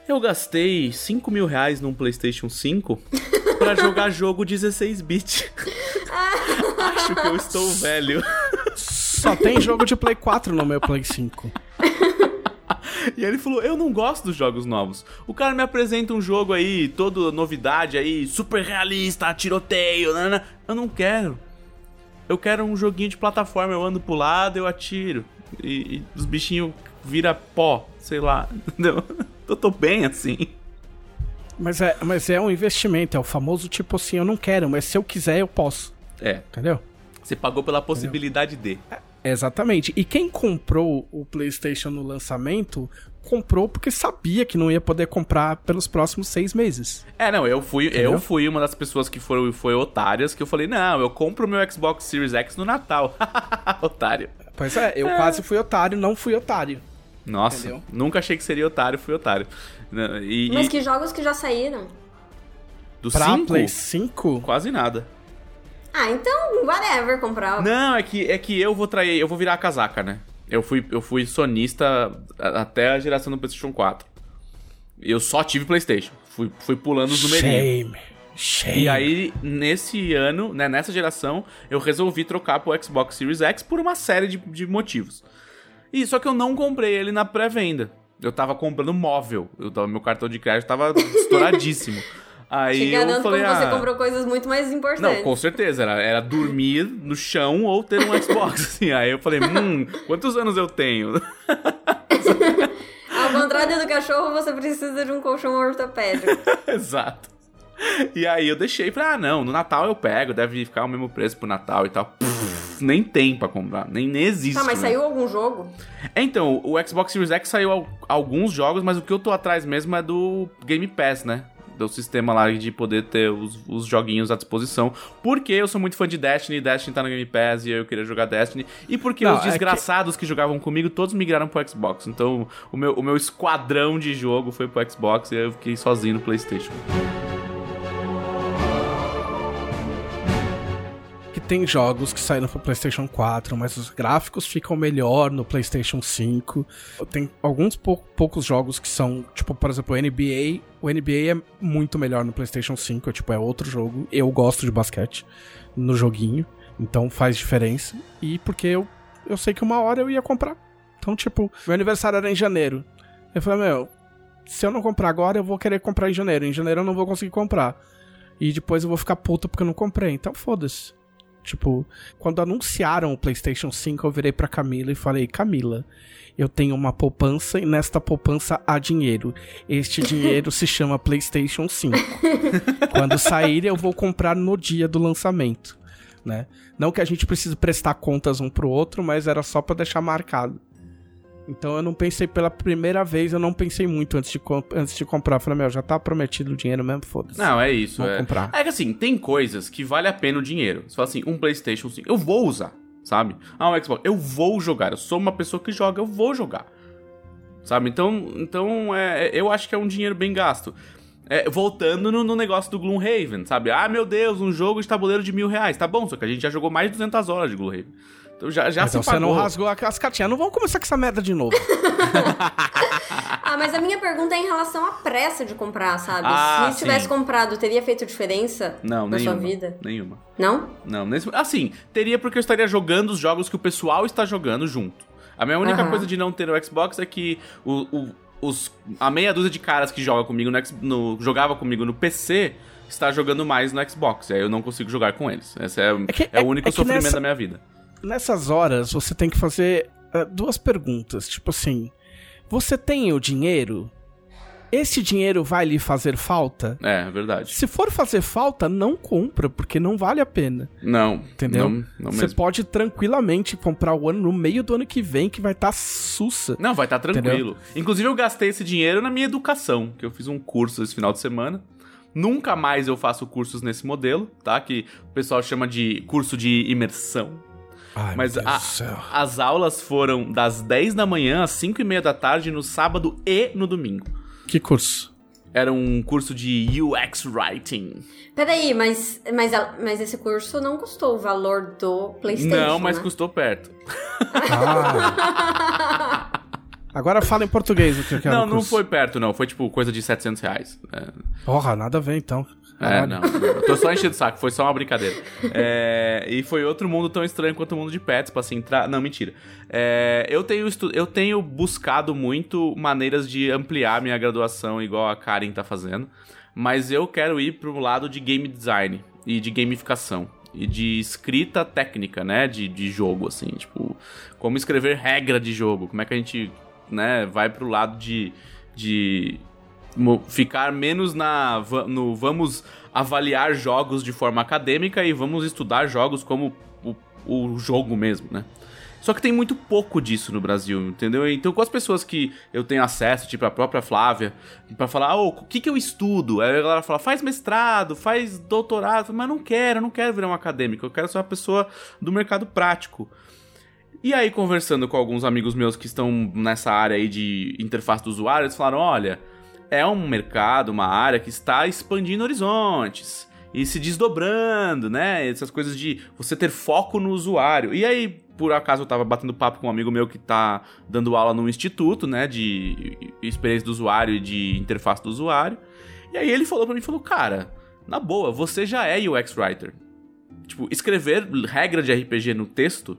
Eu gastei 5 mil reais num PlayStation 5 (laughs) pra jogar jogo 16-bit. (laughs) Acho que eu estou velho. Só tem jogo de Play 4 no meu Play 5. E ele falou: Eu não gosto dos jogos novos. O cara me apresenta um jogo aí, toda novidade aí, super realista, tiroteio, nanana. Eu não quero. Eu quero um joguinho de plataforma, eu ando pro lado, eu atiro. E, e os bichinhos vira pó, sei lá. (laughs) Entendeu? Eu tô bem assim. Mas é, mas é um investimento, é o famoso tipo assim, eu não quero, mas se eu quiser, eu posso. É. Entendeu? Você pagou pela possibilidade Entendeu? de. Exatamente. E quem comprou o PlayStation no lançamento comprou porque sabia que não ia poder comprar pelos próximos seis meses. É, não, eu fui, eu fui uma das pessoas que foram, foi otárias que eu falei, não, eu compro o meu Xbox Series X no Natal. (laughs) otário. Pois é, eu é. quase fui otário, não fui otário. Nossa, Entendeu? nunca achei que seria otário, fui otário. E, Mas e... que jogos que já saíram? Do 5? Play 5? Quase nada. Ah, então, whatever, comprar. Não, é que, é que eu vou trair, eu vou virar a casaca, né? Eu fui, eu fui sonista até a geração do PlayStation 4. Eu só tive PlayStation. Fui, fui pulando os numerinhos. Shame. Shame. E aí, nesse ano, né, nessa geração, eu resolvi trocar pro Xbox Series X por uma série de, de motivos. E só que eu não comprei ele na pré-venda. Eu tava comprando móvel. Eu, meu cartão de crédito tava (laughs) estouradíssimo. Aí eu falei, como ah, você comprou coisas muito mais importantes. Não, com certeza. Era, era dormir no chão ou ter um Xbox. (laughs) assim. Aí eu falei, hum, quantos anos eu tenho? (laughs) Ao contrário do cachorro, você precisa de um colchão ortopédico. (laughs) Exato. E aí eu deixei pra, ah, não, no Natal eu pego, deve ficar o mesmo preço pro Natal e tal. Pff, nem tem pra comprar, nem, nem existe. Tá, mas né? saiu algum jogo? É, então, o Xbox Series X saiu alguns jogos, mas o que eu tô atrás mesmo é do Game Pass, né? Do sistema lá de poder ter os, os joguinhos à disposição. Porque eu sou muito fã de Destiny, Destiny tá no Game Pass e eu queria jogar Destiny. E porque Não, os desgraçados é que... que... jogavam comigo, todos migraram pro Xbox. Então o meu, o meu esquadrão de jogo foi pro Xbox e eu fiquei sozinho no PlayStation. Tem jogos que saíram pro PlayStation 4, mas os gráficos ficam melhor no PlayStation 5. Tem alguns pou poucos jogos que são, tipo, por exemplo, o NBA. O NBA é muito melhor no PlayStation 5, é, tipo, é outro jogo. Eu gosto de basquete no joguinho, então faz diferença. E porque eu, eu sei que uma hora eu ia comprar. Então, tipo, meu aniversário era em janeiro. Eu falei, meu, se eu não comprar agora, eu vou querer comprar em janeiro. Em janeiro eu não vou conseguir comprar. E depois eu vou ficar puto porque eu não comprei. Então foda-se. Tipo, quando anunciaram o PlayStation 5, eu virei pra Camila e falei: Camila, eu tenho uma poupança e nesta poupança há dinheiro. Este dinheiro se chama PlayStation 5. quando sair, eu vou comprar no dia do lançamento. Né? Não que a gente precise prestar contas um pro outro, mas era só para deixar marcado. Então eu não pensei pela primeira vez, eu não pensei muito antes de, antes de comprar. falei, meu, já tá prometido o dinheiro mesmo, foda-se. Não, é isso. Vou é. comprar. É que assim, tem coisas que vale a pena o dinheiro. Você fala assim, um PlayStation 5, eu vou usar, sabe? Ah, um Xbox, eu vou jogar. Eu sou uma pessoa que joga, eu vou jogar. Sabe? Então, então é, eu acho que é um dinheiro bem gasto. É, voltando no, no, negócio do Gloomhaven, sabe? Ah, meu Deus, um jogo de tabuleiro de mil reais. Tá bom, só que a gente já jogou mais de 200 horas de Gloomhaven. Então já, já Mas se então você não rasgou as cartinhas. Não vamos começar com essa merda de novo. a (laughs) mas a minha pergunta é em relação à pressa de comprar, sabe? Ah, Se tivesse comprado, teria feito diferença Não, na nenhuma. sua vida? Nenhuma. Não? Não, nesse, assim, teria porque eu estaria jogando os jogos que o pessoal está jogando junto. A minha única Aham. coisa de não ter no Xbox é que o, o- os, a meia dúzia de caras que joga comigo no, no- jogava comigo no PC está jogando mais no Xbox. E aí eu não consigo jogar com eles. Esse é, É que- é é- o único é sofrimento nessa- da minha vida. Nessas horas, você tem que fazer ah, duas perguntas. Tipo assim, você tem o dinheiro? Esse dinheiro vai lhe fazer falta? É, é verdade. Se for fazer falta, não compra, porque não vale a pena. Não, Entendeu? Não, não Você mesmo. pode tranquilamente comprar o ano no meio do ano que vem, que vai estar sussa. Não, vai estar tranquilo. Inclusive, eu gastei esse dinheiro na minha educação, que eu fiz um curso esse final de semana. Nunca mais eu faço cursos nesse modelo, tá? Que o pessoal chama de curso de imersão. Ai, Mas a- as aulas foram das 10 da manhã às 5 e meia da tarde no sábado e no domingo. Que curso? Era um curso de UX Writing. Peraí, mas, mas, mas esse curso não custou o valor do PlayStation. Não, mas né? custou perto. Ah. (laughs) Agora fala em português o que eu quero. não, não foi perto, não. Foi tipo coisa de 700 reais. É, Porra, nada a ver então. É, Caralho. não. Eu tô só enchendo o saco, foi só uma brincadeira. É, e foi outro mundo tão estranho quanto o mundo de pets, pra se entrar. Não, mentira. É, eu, tenho estu... eu tenho buscado muito maneiras de ampliar minha graduação, igual a Karen tá fazendo. Mas eu quero ir pro lado de game design e de gamificação. E de escrita técnica, né? De, de jogo, assim. Tipo, como escrever regra de jogo. Como é que a gente, né, vai pro lado de. de ficar menos na no vamos avaliar jogos de forma acadêmica e vamos estudar jogos como o, o jogo mesmo, né? Só que tem muito pouco disso no Brasil, entendeu? Então, com as pessoas que eu tenho acesso, tipo a própria Flávia, pra falar, ô, o que que eu estudo? Aí a galera fala, faz mestrado, faz doutorado, mas não quero, não quero virar um acadêmico, eu quero ser uma pessoa do mercado prático. E aí, conversando com alguns amigos meus que estão nessa área aí de interface do usuário, eles falaram: olha, é um mercado, uma área que está expandindo horizontes e se desdobrando, né? Essas coisas de você ter foco no usuário. E aí, por acaso, eu tava batendo papo com um amigo meu que tá dando aula num instituto, né? De experiência do usuário e de interface do usuário. E aí ele falou pra mim, falou, cara, na boa, você já é UX Writer. Tipo, escrever regra de RPG no texto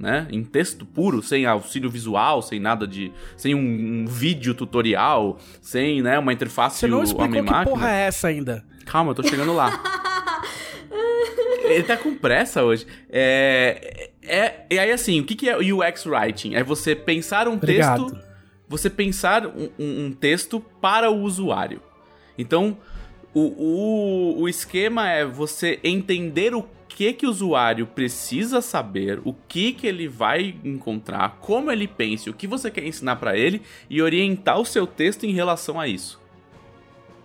né? Em texto puro, sem auxílio visual, sem nada de. sem um, um vídeo tutorial, sem, né, uma interface Você não explicou que porra é essa ainda. Calma, eu tô chegando lá. (laughs) Ele tá com pressa hoje. É, é, e aí, assim, o que, que é o UX Writing? É você pensar um Obrigado. texto. Você pensar um, um- um texto para o usuário. Então, o, o, o esquema é você entender o que que o usuário precisa saber, o que que ele vai encontrar, como ele pensa, o que você quer ensinar para ele e orientar o seu texto em relação a isso.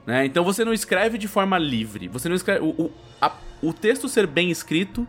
Né? Então você não escreve de forma livre. Você não escreve. O, o, a- o texto ser bem escrito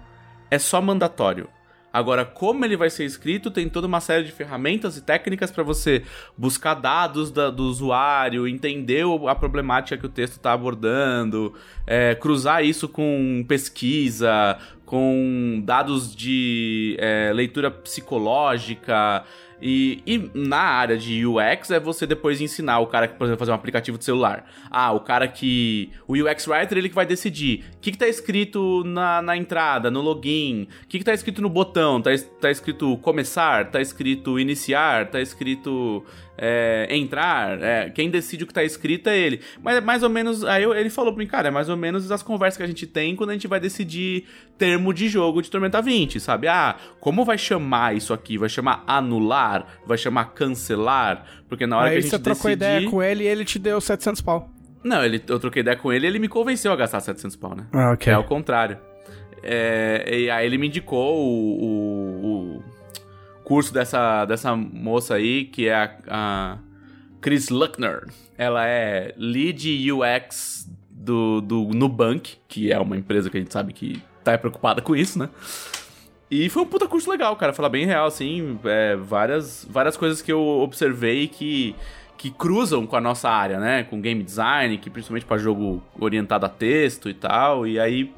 é só mandatório. Agora, como ele vai ser escrito, tem toda uma série de ferramentas e técnicas para você buscar dados da- do usuário, entender a problemática que o texto está abordando, é, cruzar isso com pesquisa, com dados de é, leitura psicológica. E, e na área de UX é você depois ensinar o cara que, por exemplo, fazer um aplicativo de celular. Ah, o cara que. O UX Writer, ele que vai decidir o que, que tá escrito na, na entrada, no login, o que, que tá escrito no botão, tá, tá escrito começar, tá escrito iniciar, tá escrito é, entrar. é, quem decide o que tá escrito é ele. Mas é mais ou menos. Aí eu- ele falou pra mim, cara, é mais ou menos as conversas que a gente tem quando a gente vai decidir termo de jogo de Tormenta 20, sabe? Ah, como vai chamar isso aqui? Vai chamar anular? Vai chamar cancelar? Porque na hora que Aí a gente você trocou decidir... ideia com ele e ele te deu 700 pau. Não, ele, eu troquei ideia com ele e ele me convenceu a gastar 700 pau, né? Ah, ok. É o contrário. É, e aí ele me indicou o, o- o curso dessa, dessa moça aí, que é a, a Chris Luckner. Ela é Lead UX do, do Nubank, que é uma empresa que a gente sabe que tá preocupada com isso, né? E foi um puta curso legal, cara. Falar bem real, assim. é, várias, várias coisas que eu observei que, que cruzam com a nossa área, né? Com game design, que principalmente pra jogo orientado a texto e tal. E aí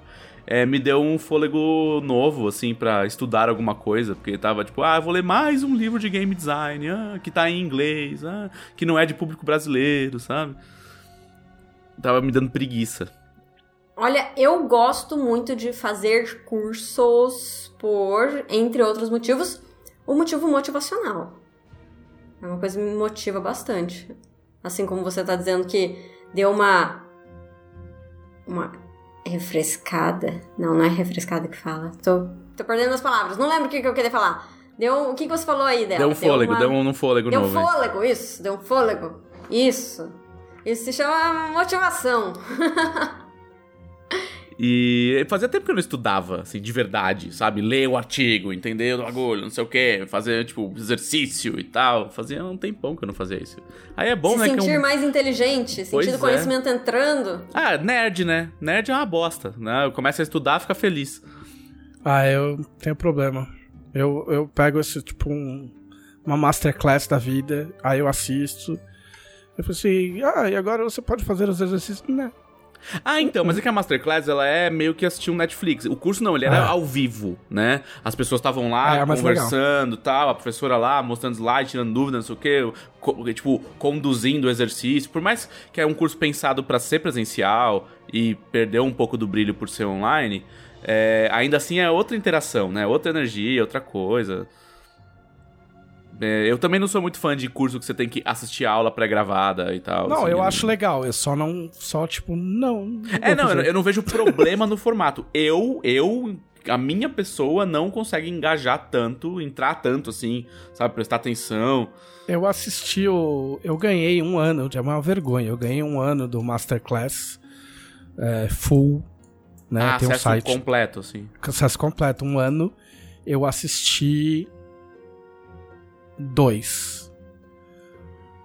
é, me deu um fôlego novo, assim, para estudar alguma coisa, porque tava tipo, ah, vou ler mais um livro de game design, ah, que tá em inglês, ah, que não é de público brasileiro, sabe? Tava me dando preguiça. Olha, eu gosto muito de fazer cursos por, entre outros motivos, o motivo motivacional. É uma coisa que me motiva bastante. Assim como você tá dizendo que deu uma. Uma refrescada. Não, não é refrescada que fala. Tô, tô perdendo as palavras. Não lembro o que, que eu queria falar. Deu, o que, que você falou aí dela? Deu um fôlego, deu, uma... deu um fôlego deu novo. Deu um fôlego, hein? isso, deu um fôlego. Isso. Isso se chama motivação. (laughs) E fazia tempo que eu não estudava, assim, de verdade, sabe? Ler o artigo, entender o bagulho, não sei o quê, fazer, tipo, exercício e tal. Fazia um tempão que eu não fazia isso. Aí é bom, Se né? sentir que é um... mais inteligente, sentir o é. conhecimento entrando. Ah, nerd, né? Nerd é uma bosta, né? Começa a estudar, fica feliz. Ah, eu tenho problema. Eu, eu pego esse, tipo, um, uma masterclass da vida, aí eu assisto. Eu falo assim, ah, e agora você pode fazer os exercícios? Né? Ah, então, mas é que a Masterclass, ela é meio que assistir um Netflix. O curso não, ele era Ah. ao vivo, né? As pessoas estavam lá é conversando e tal, a professora lá mostrando slide, tirando dúvidas, não sei o quê, co- tipo, conduzindo o exercício. Por mais que é um curso pensado pra ser presencial e perdeu um pouco do brilho por ser online, é, ainda assim é outra interação, né? Outra energia, outra coisa. É, eu também não sou muito fã de curso que você tem que assistir aula pré-gravada e tal. Não, assim, eu acho legal. Eu só não. Só, tipo, não. É, não, eu, eu não vejo problema no formato. Eu, eu, a minha pessoa não consegue engajar tanto, entrar tanto assim, sabe, prestar atenção. Eu assisti o. Eu ganhei um ano, é uma vergonha. Eu ganhei um ano do Masterclass é, full. Né? ah, Tem um acesso site. completo, assim. Acesso completo. Um ano. Eu assisti. Dois.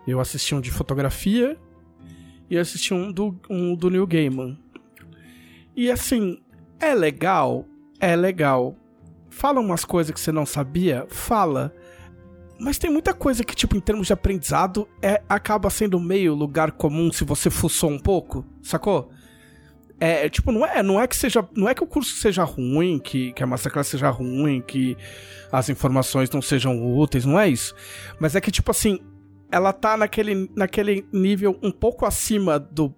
Eu assisti um de fotografia. E assisti um do, um do Neil Gaiman. E assim, é legal. É legal. Fala umas coisas que você não sabia? Fala. Mas tem muita coisa que, tipo, em termos de aprendizado, é, acaba sendo meio lugar comum se você fuçou um pouco, sacou? É, tipo, não é, não é que seja. Não é que o curso seja ruim, que, que a Masterclass seja ruim, que as informações não sejam úteis, não é isso. Mas é que, tipo assim, ela tá naquele, naquele nível um pouco acima do,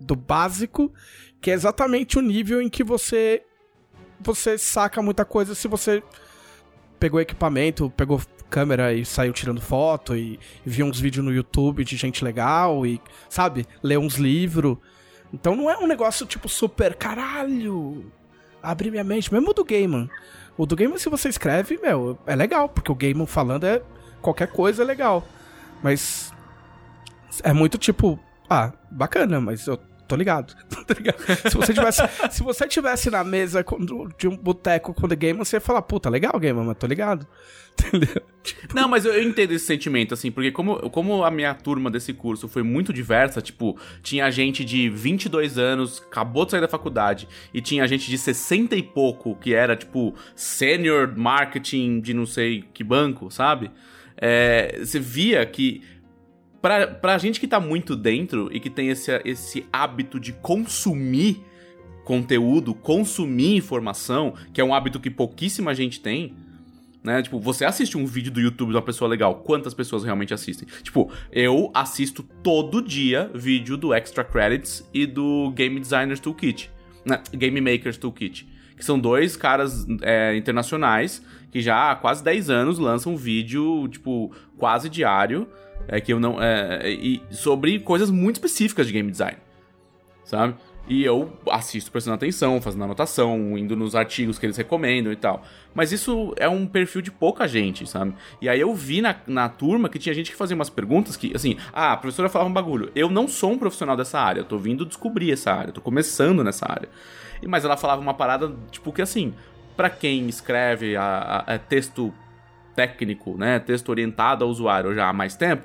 do básico, que é exatamente o nível em que você. Você saca muita coisa se você pegou equipamento, pegou câmera e saiu tirando foto e, e viu uns vídeos no YouTube de gente legal e, sabe, leu uns livros. Então não é um negócio tipo super caralho. Abri minha mente, mesmo o do Gaiman. O do Gaiman, se você escreve, meu, é legal, porque o Gaiman falando é qualquer coisa é legal. Mas é muito tipo, ah, bacana, mas eu tô ligado. (laughs) Tá ligado? se você tivesse, (laughs) se você tivesse na mesa de um boteco com o The Gaiman, você ia falar, puta, legal, Gaiman, mas tô ligado. Entendeu? (laughs) Não, mas eu, eu entendo esse sentimento, assim, porque como, como a minha turma desse curso foi muito diversa, tipo, tinha gente de 22 anos, acabou de sair da faculdade, e tinha gente de 60 e pouco, que era, tipo, senior marketing de não sei que banco, sabe? É, você via que pra, pra gente que tá muito dentro e que tem esse, esse hábito de consumir conteúdo, consumir informação, que é um hábito que pouquíssima gente tem, né? Tipo, você assiste um vídeo do YouTube de uma pessoa legal, quantas pessoas realmente assistem? Tipo, eu assisto todo dia vídeo do Extra Credits e do Game Designers Toolkit, né? Game Makers Toolkit, que são dois caras é, internacionais que já há quase 10 anos lançam vídeo, tipo, quase diário, é, que eu não, é, e sobre coisas muito específicas de game design, sabe? E eu assisto prestando atenção, fazendo anotação, indo nos artigos que eles recomendam e tal. Mas isso é um perfil de pouca gente, sabe? E aí eu vi na, na turma que tinha gente que fazia umas perguntas que, assim, ah, a professora falava um bagulho. Eu não sou um profissional dessa área, eu tô vindo descobrir essa área, tô começando nessa área. Mas ela falava uma parada, tipo, que assim, pra quem escreve a, a- a texto técnico, né? Texto orientado ao usuário já há mais tempo,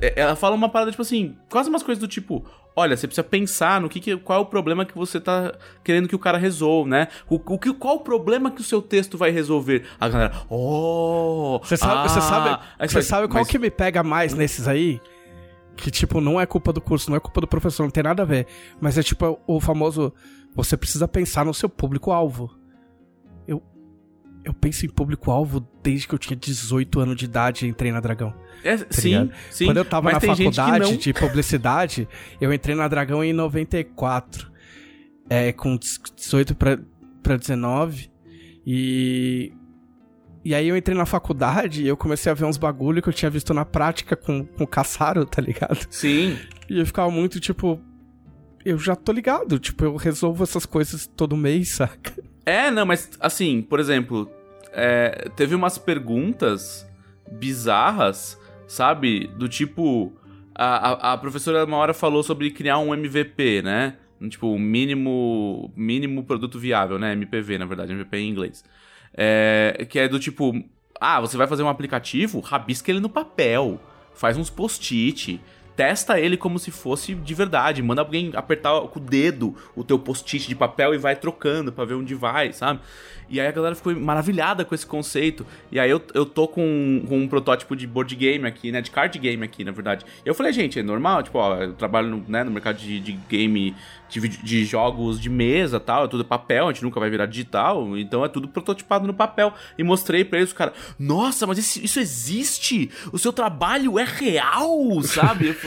é- ela fala uma parada, tipo assim, quase umas coisas do tipo. Olha, você precisa pensar no que, que- qual é o problema que você tá querendo que o cara resolva, né? O, o que, qual o problema que o seu texto vai resolver? A galera, oh, Você sabe, ah." você sabe, você sabe qual mas- que me pega mais nesses aí? que, tipo, não é culpa do curso, não é culpa do professor, não tem nada a ver. Mas é tipo o famoso. Você precisa pensar no seu público-alvo. Eu. Eu penso em público-alvo desde que eu tinha 18 anos de idade e entrei na Dragão. É, tá sim, ligado? sim. Quando eu tava mas na faculdade não. de publicidade, eu entrei na Dragão em 94. É, com 18 pra, pra 19. E. E aí eu entrei na faculdade e eu comecei a ver uns bagulho que eu tinha visto na prática com, com o Caçaro, tá ligado? Sim. E eu ficava muito, tipo. Eu já tô ligado, tipo, eu resolvo essas coisas todo mês, saca? É, não, mas assim, por exemplo, é, teve umas perguntas bizarras, sabe? Do tipo. A, a, a professora uma hora falou sobre criar um MVP, né? Tipo, um mínimo, mínimo produto viável, né? MPV, na verdade, MVP em inglês. É, que é do tipo. Ah, você vai fazer um aplicativo? Rabisca ele no papel. Faz uns post-it. Testa ele como se fosse de verdade. Manda alguém apertar com o dedo o teu post-it de papel e vai trocando pra ver onde vai, sabe? E aí a galera ficou maravilhada com esse conceito. E aí eu, eu tô com, com um protótipo de board game aqui, né? De card game aqui, na verdade. Eu falei, gente, é normal, tipo, ó, eu trabalho no, né, no mercado de, de game, de, de jogos de mesa tal, é tudo papel, a gente nunca vai virar digital, então é tudo prototipado no papel. E mostrei pra eles, cara, nossa, mas isso, isso existe? O seu trabalho é real, sabe? (laughs)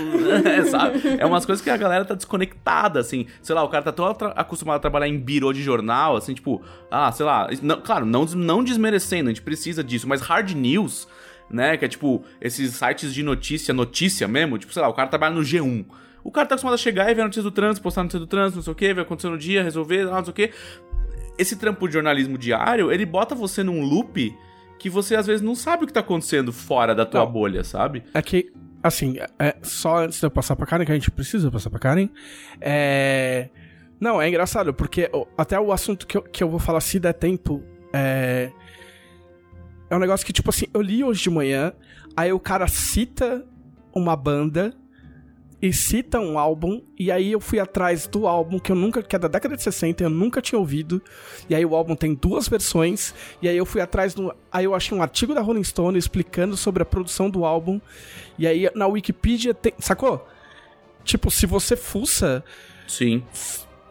É, sabe? É umas coisas que a galera tá desconectada, assim. Sei lá, o cara tá tão acostumado a trabalhar em birô de jornal, assim, tipo, ah, sei lá, não- claro, não, não desmerecendo, a gente precisa disso, mas hard news, né, que é tipo, esses sites de notícia, notícia mesmo, tipo, sei lá, o cara trabalha no G1. O cara tá acostumado a chegar e ver a notícia do trânsito, postar a notícia do trânsito, não sei o que, ver acontecer no dia, resolver, não sei o que. Esse trampo de jornalismo diário, ele bota você num loop que você às vezes não sabe o que tá acontecendo fora da tua Não. bolha, sabe? É que, assim, é, só antes de eu passar pra Karen, que a gente precisa passar pra Karen, é... Não, é engraçado, porque até o assunto que eu, que eu vou falar, se der tempo, é... É um negócio que, tipo assim, eu li hoje de manhã, aí o cara cita uma banda e cita um álbum, e aí eu fui atrás do álbum que eu nunca, que é da década de 60, eu nunca tinha ouvido, e aí o álbum tem duas versões, e aí eu fui atrás do. Aí eu achei um artigo da Rolling Stone explicando sobre a produção do álbum, e aí na Wikipedia tem. Sacou? Tipo, se você fuça, Sim.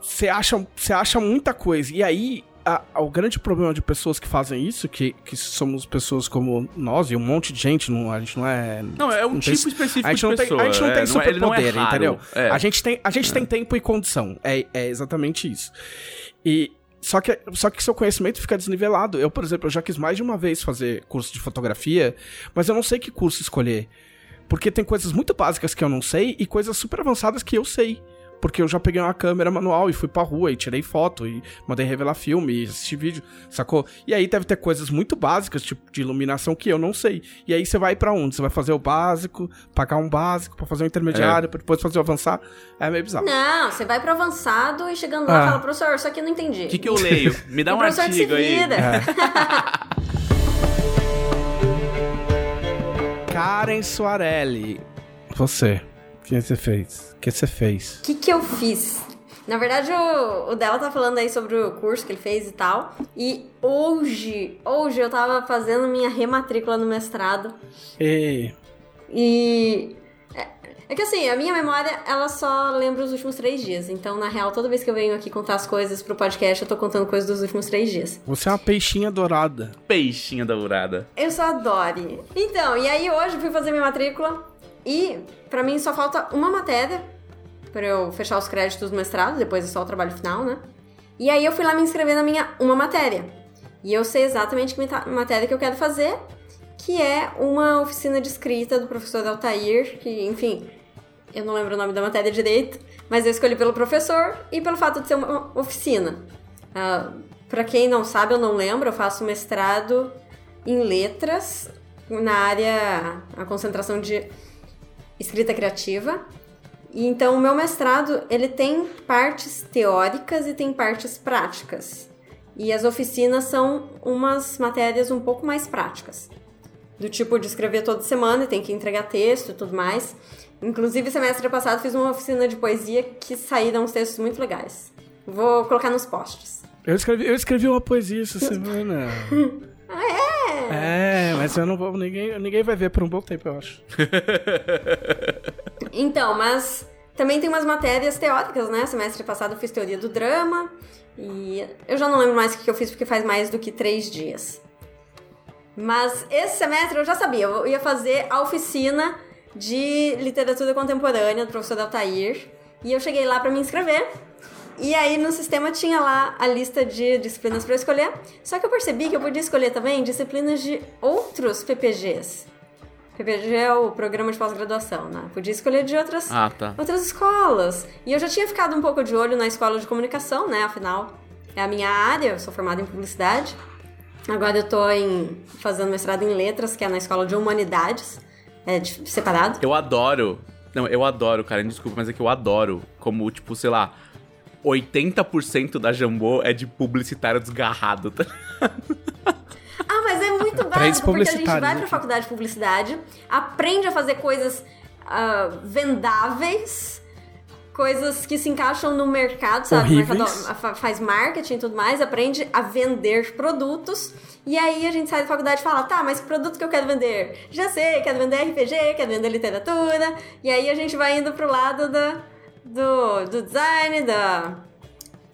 Você acha, você acha muita coisa. E aí, a- a- o grande problema de pessoas que fazem isso, que, que somos pessoas como nós e um monte de gente, não, a gente não é. Não, é um não tem- tipo específico a gente não de tem, pessoa. a gente não é, tem é- é superpoder, entendeu? é. A gente tem, a gente tem tempo e condição. É, é exatamente isso. E só que, só que seu conhecimento fica desnivelado. Eu, por exemplo, eu já quis mais de uma vez fazer curso de fotografia, mas eu não sei que curso escolher. Porque tem coisas muito básicas que eu não sei e coisas super avançadas que eu sei. Porque eu já peguei uma câmera manual e fui pra rua e tirei foto e mandei revelar filme e assisti vídeo, sacou? E aí deve ter coisas muito básicas, tipo de iluminação, que eu não sei. E aí você vai pra onde? Você vai fazer o básico, pagar um básico pra fazer o intermediário, pra depois fazer o avançar. É meio bizarro. Não, você vai pro avançado e chegando lá Ah. fala, professor, isso aqui eu não entendi. O que, que eu leio? Me dá (laughs) um artigo aí. É. (laughs) Karen Soarelli. Você. O que você fez? O que você fez? O que, que eu fiz? Na verdade, o, o dela tá falando aí sobre o curso que ele fez e tal. E hoje, hoje eu tava fazendo minha rematrícula no mestrado. E... E. É, é que assim, a minha memória, ela só lembra os últimos três dias. Então, na real, toda vez que eu venho aqui contar as coisas pro podcast, eu tô contando coisas dos últimos três dias. Você é uma peixinha dourada. Peixinha dourada. Eu só adore. Então, e aí hoje eu fui fazer minha matrícula e pra mim só falta uma matéria pra eu fechar os créditos do mestrado, depois é só o trabalho final, né? E aí eu fui lá me inscrever na minha uma matéria. E eu sei exatamente que matéria que eu quero fazer, que é uma oficina de escrita do professor Altair, que, enfim, eu não lembro o nome da matéria direito, mas eu escolhi pelo professor e pelo fato de ser uma oficina. Ah, para quem não sabe, eu não lembro, eu faço mestrado em letras na área a concentração de escrita criativa. E então o meu mestrado, ele tem partes teóricas e tem partes práticas. E as oficinas são umas matérias um pouco mais práticas. Do tipo de escrever toda semana e tem que entregar texto e tudo mais. Inclusive, semestre passado fiz uma oficina de poesia que saíram uns textos muito legais. Vou colocar nos posts. Eu escrevi, eu escrevi uma poesia essa (laughs) semana. Ah, é? É, mas eu não vou. Ninguém, ninguém vai ver por um bom tempo, eu acho. (laughs) Então, mas também tem umas matérias teóricas, né? Semestre passado eu fiz teoria do drama. E eu já não lembro mais o que eu fiz porque faz mais do que três dias. Mas esse semestre eu já sabia, eu ia fazer a oficina de literatura contemporânea do professor Altair. E eu cheguei lá para me inscrever. E aí no sistema tinha lá a lista de disciplinas para escolher. Só que eu percebi que eu podia escolher também disciplinas de outros PPGs. PPG é o programa de pós-graduação, né? Podia escolher de outras, Ah, tá. outras escolas. E eu já tinha ficado um pouco de olho na escola de comunicação, né? Afinal, é a minha área, eu sou formada em publicidade. Agora eu tô em, fazendo mestrado em letras, que é na escola de humanidades, é de- separado. Eu adoro. Não, eu adoro, cara. Desculpa, mas é que eu adoro. Como, tipo, sei lá, 80% da Jambô é de publicitário desgarrado. tá? Ah, mas é muito básico, porque a gente vai pra aqui. faculdade de publicidade, aprende a fazer coisas ah, vendáveis, coisas que se encaixam no mercado, sabe? O Horríveis. mercado fa- faz marketing e tudo mais, aprende a vender produtos. E aí a gente sai da faculdade e fala, tá, mas que produto que eu quero vender? Já sei, quero vender RPG, quero vender literatura. E aí a gente vai indo pro lado da, do, do design, da,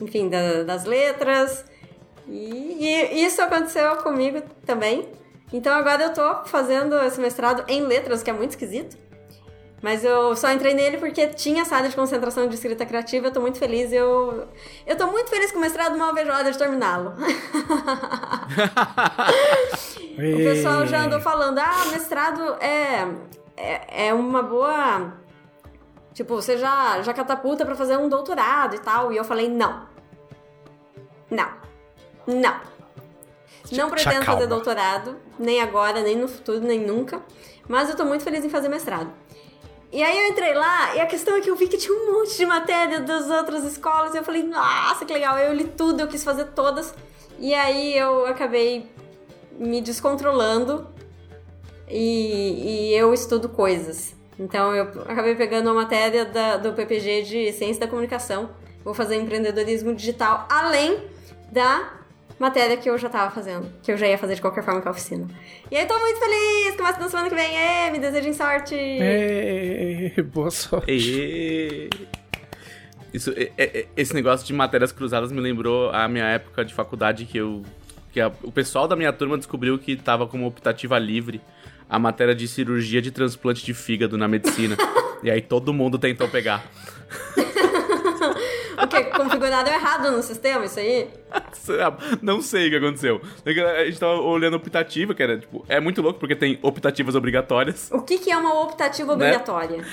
enfim, da- das letras. E, e isso aconteceu comigo também. Então agora eu tô fazendo esse mestrado em letras, que é muito esquisito. Mas eu só entrei nele porque tinha essa área de concentração de escrita criativa, eu tô muito feliz. Eu, eu tô muito feliz com o mestrado, mal vejo a hora de terminá-lo. (laughs) O pessoal já andou falando, ah, mestrado é, é, é uma boa. Tipo, você já, já catapulta pra fazer um doutorado e tal. E eu falei, não. Não. Não. Não pretendo fazer doutorado, nem agora, nem no futuro, nem nunca. Mas eu tô muito feliz em fazer mestrado. E aí eu entrei lá, e a questão é que eu vi que tinha um monte de matéria das outras escolas, e eu falei, nossa, que legal, eu li tudo, eu quis fazer todas. E aí eu acabei me descontrolando e, e eu estudo coisas. Então eu acabei pegando uma matéria da- do PPG de Ciência da Comunicação. Vou fazer empreendedorismo digital, além da matéria que eu já tava fazendo, que eu já ia fazer de qualquer forma com a oficina. E aí tô muito feliz, começa na semana que vem, é, me desejem sorte! Ê, boa sorte. E... Isso, é- é- é- esse negócio de matérias cruzadas me lembrou a minha época de faculdade que eu. que a- o pessoal da minha turma descobriu que tava como optativa livre a matéria de cirurgia de transplante de fígado na medicina. (laughs) e aí todo mundo tentou pegar. (laughs) O que? Configurado errado no sistema, isso aí? (laughs) Não sei o que aconteceu. A gente tava olhando optativa, que era, tipo, é muito louco porque tem optativas obrigatórias. O que, que é uma optativa obrigatória?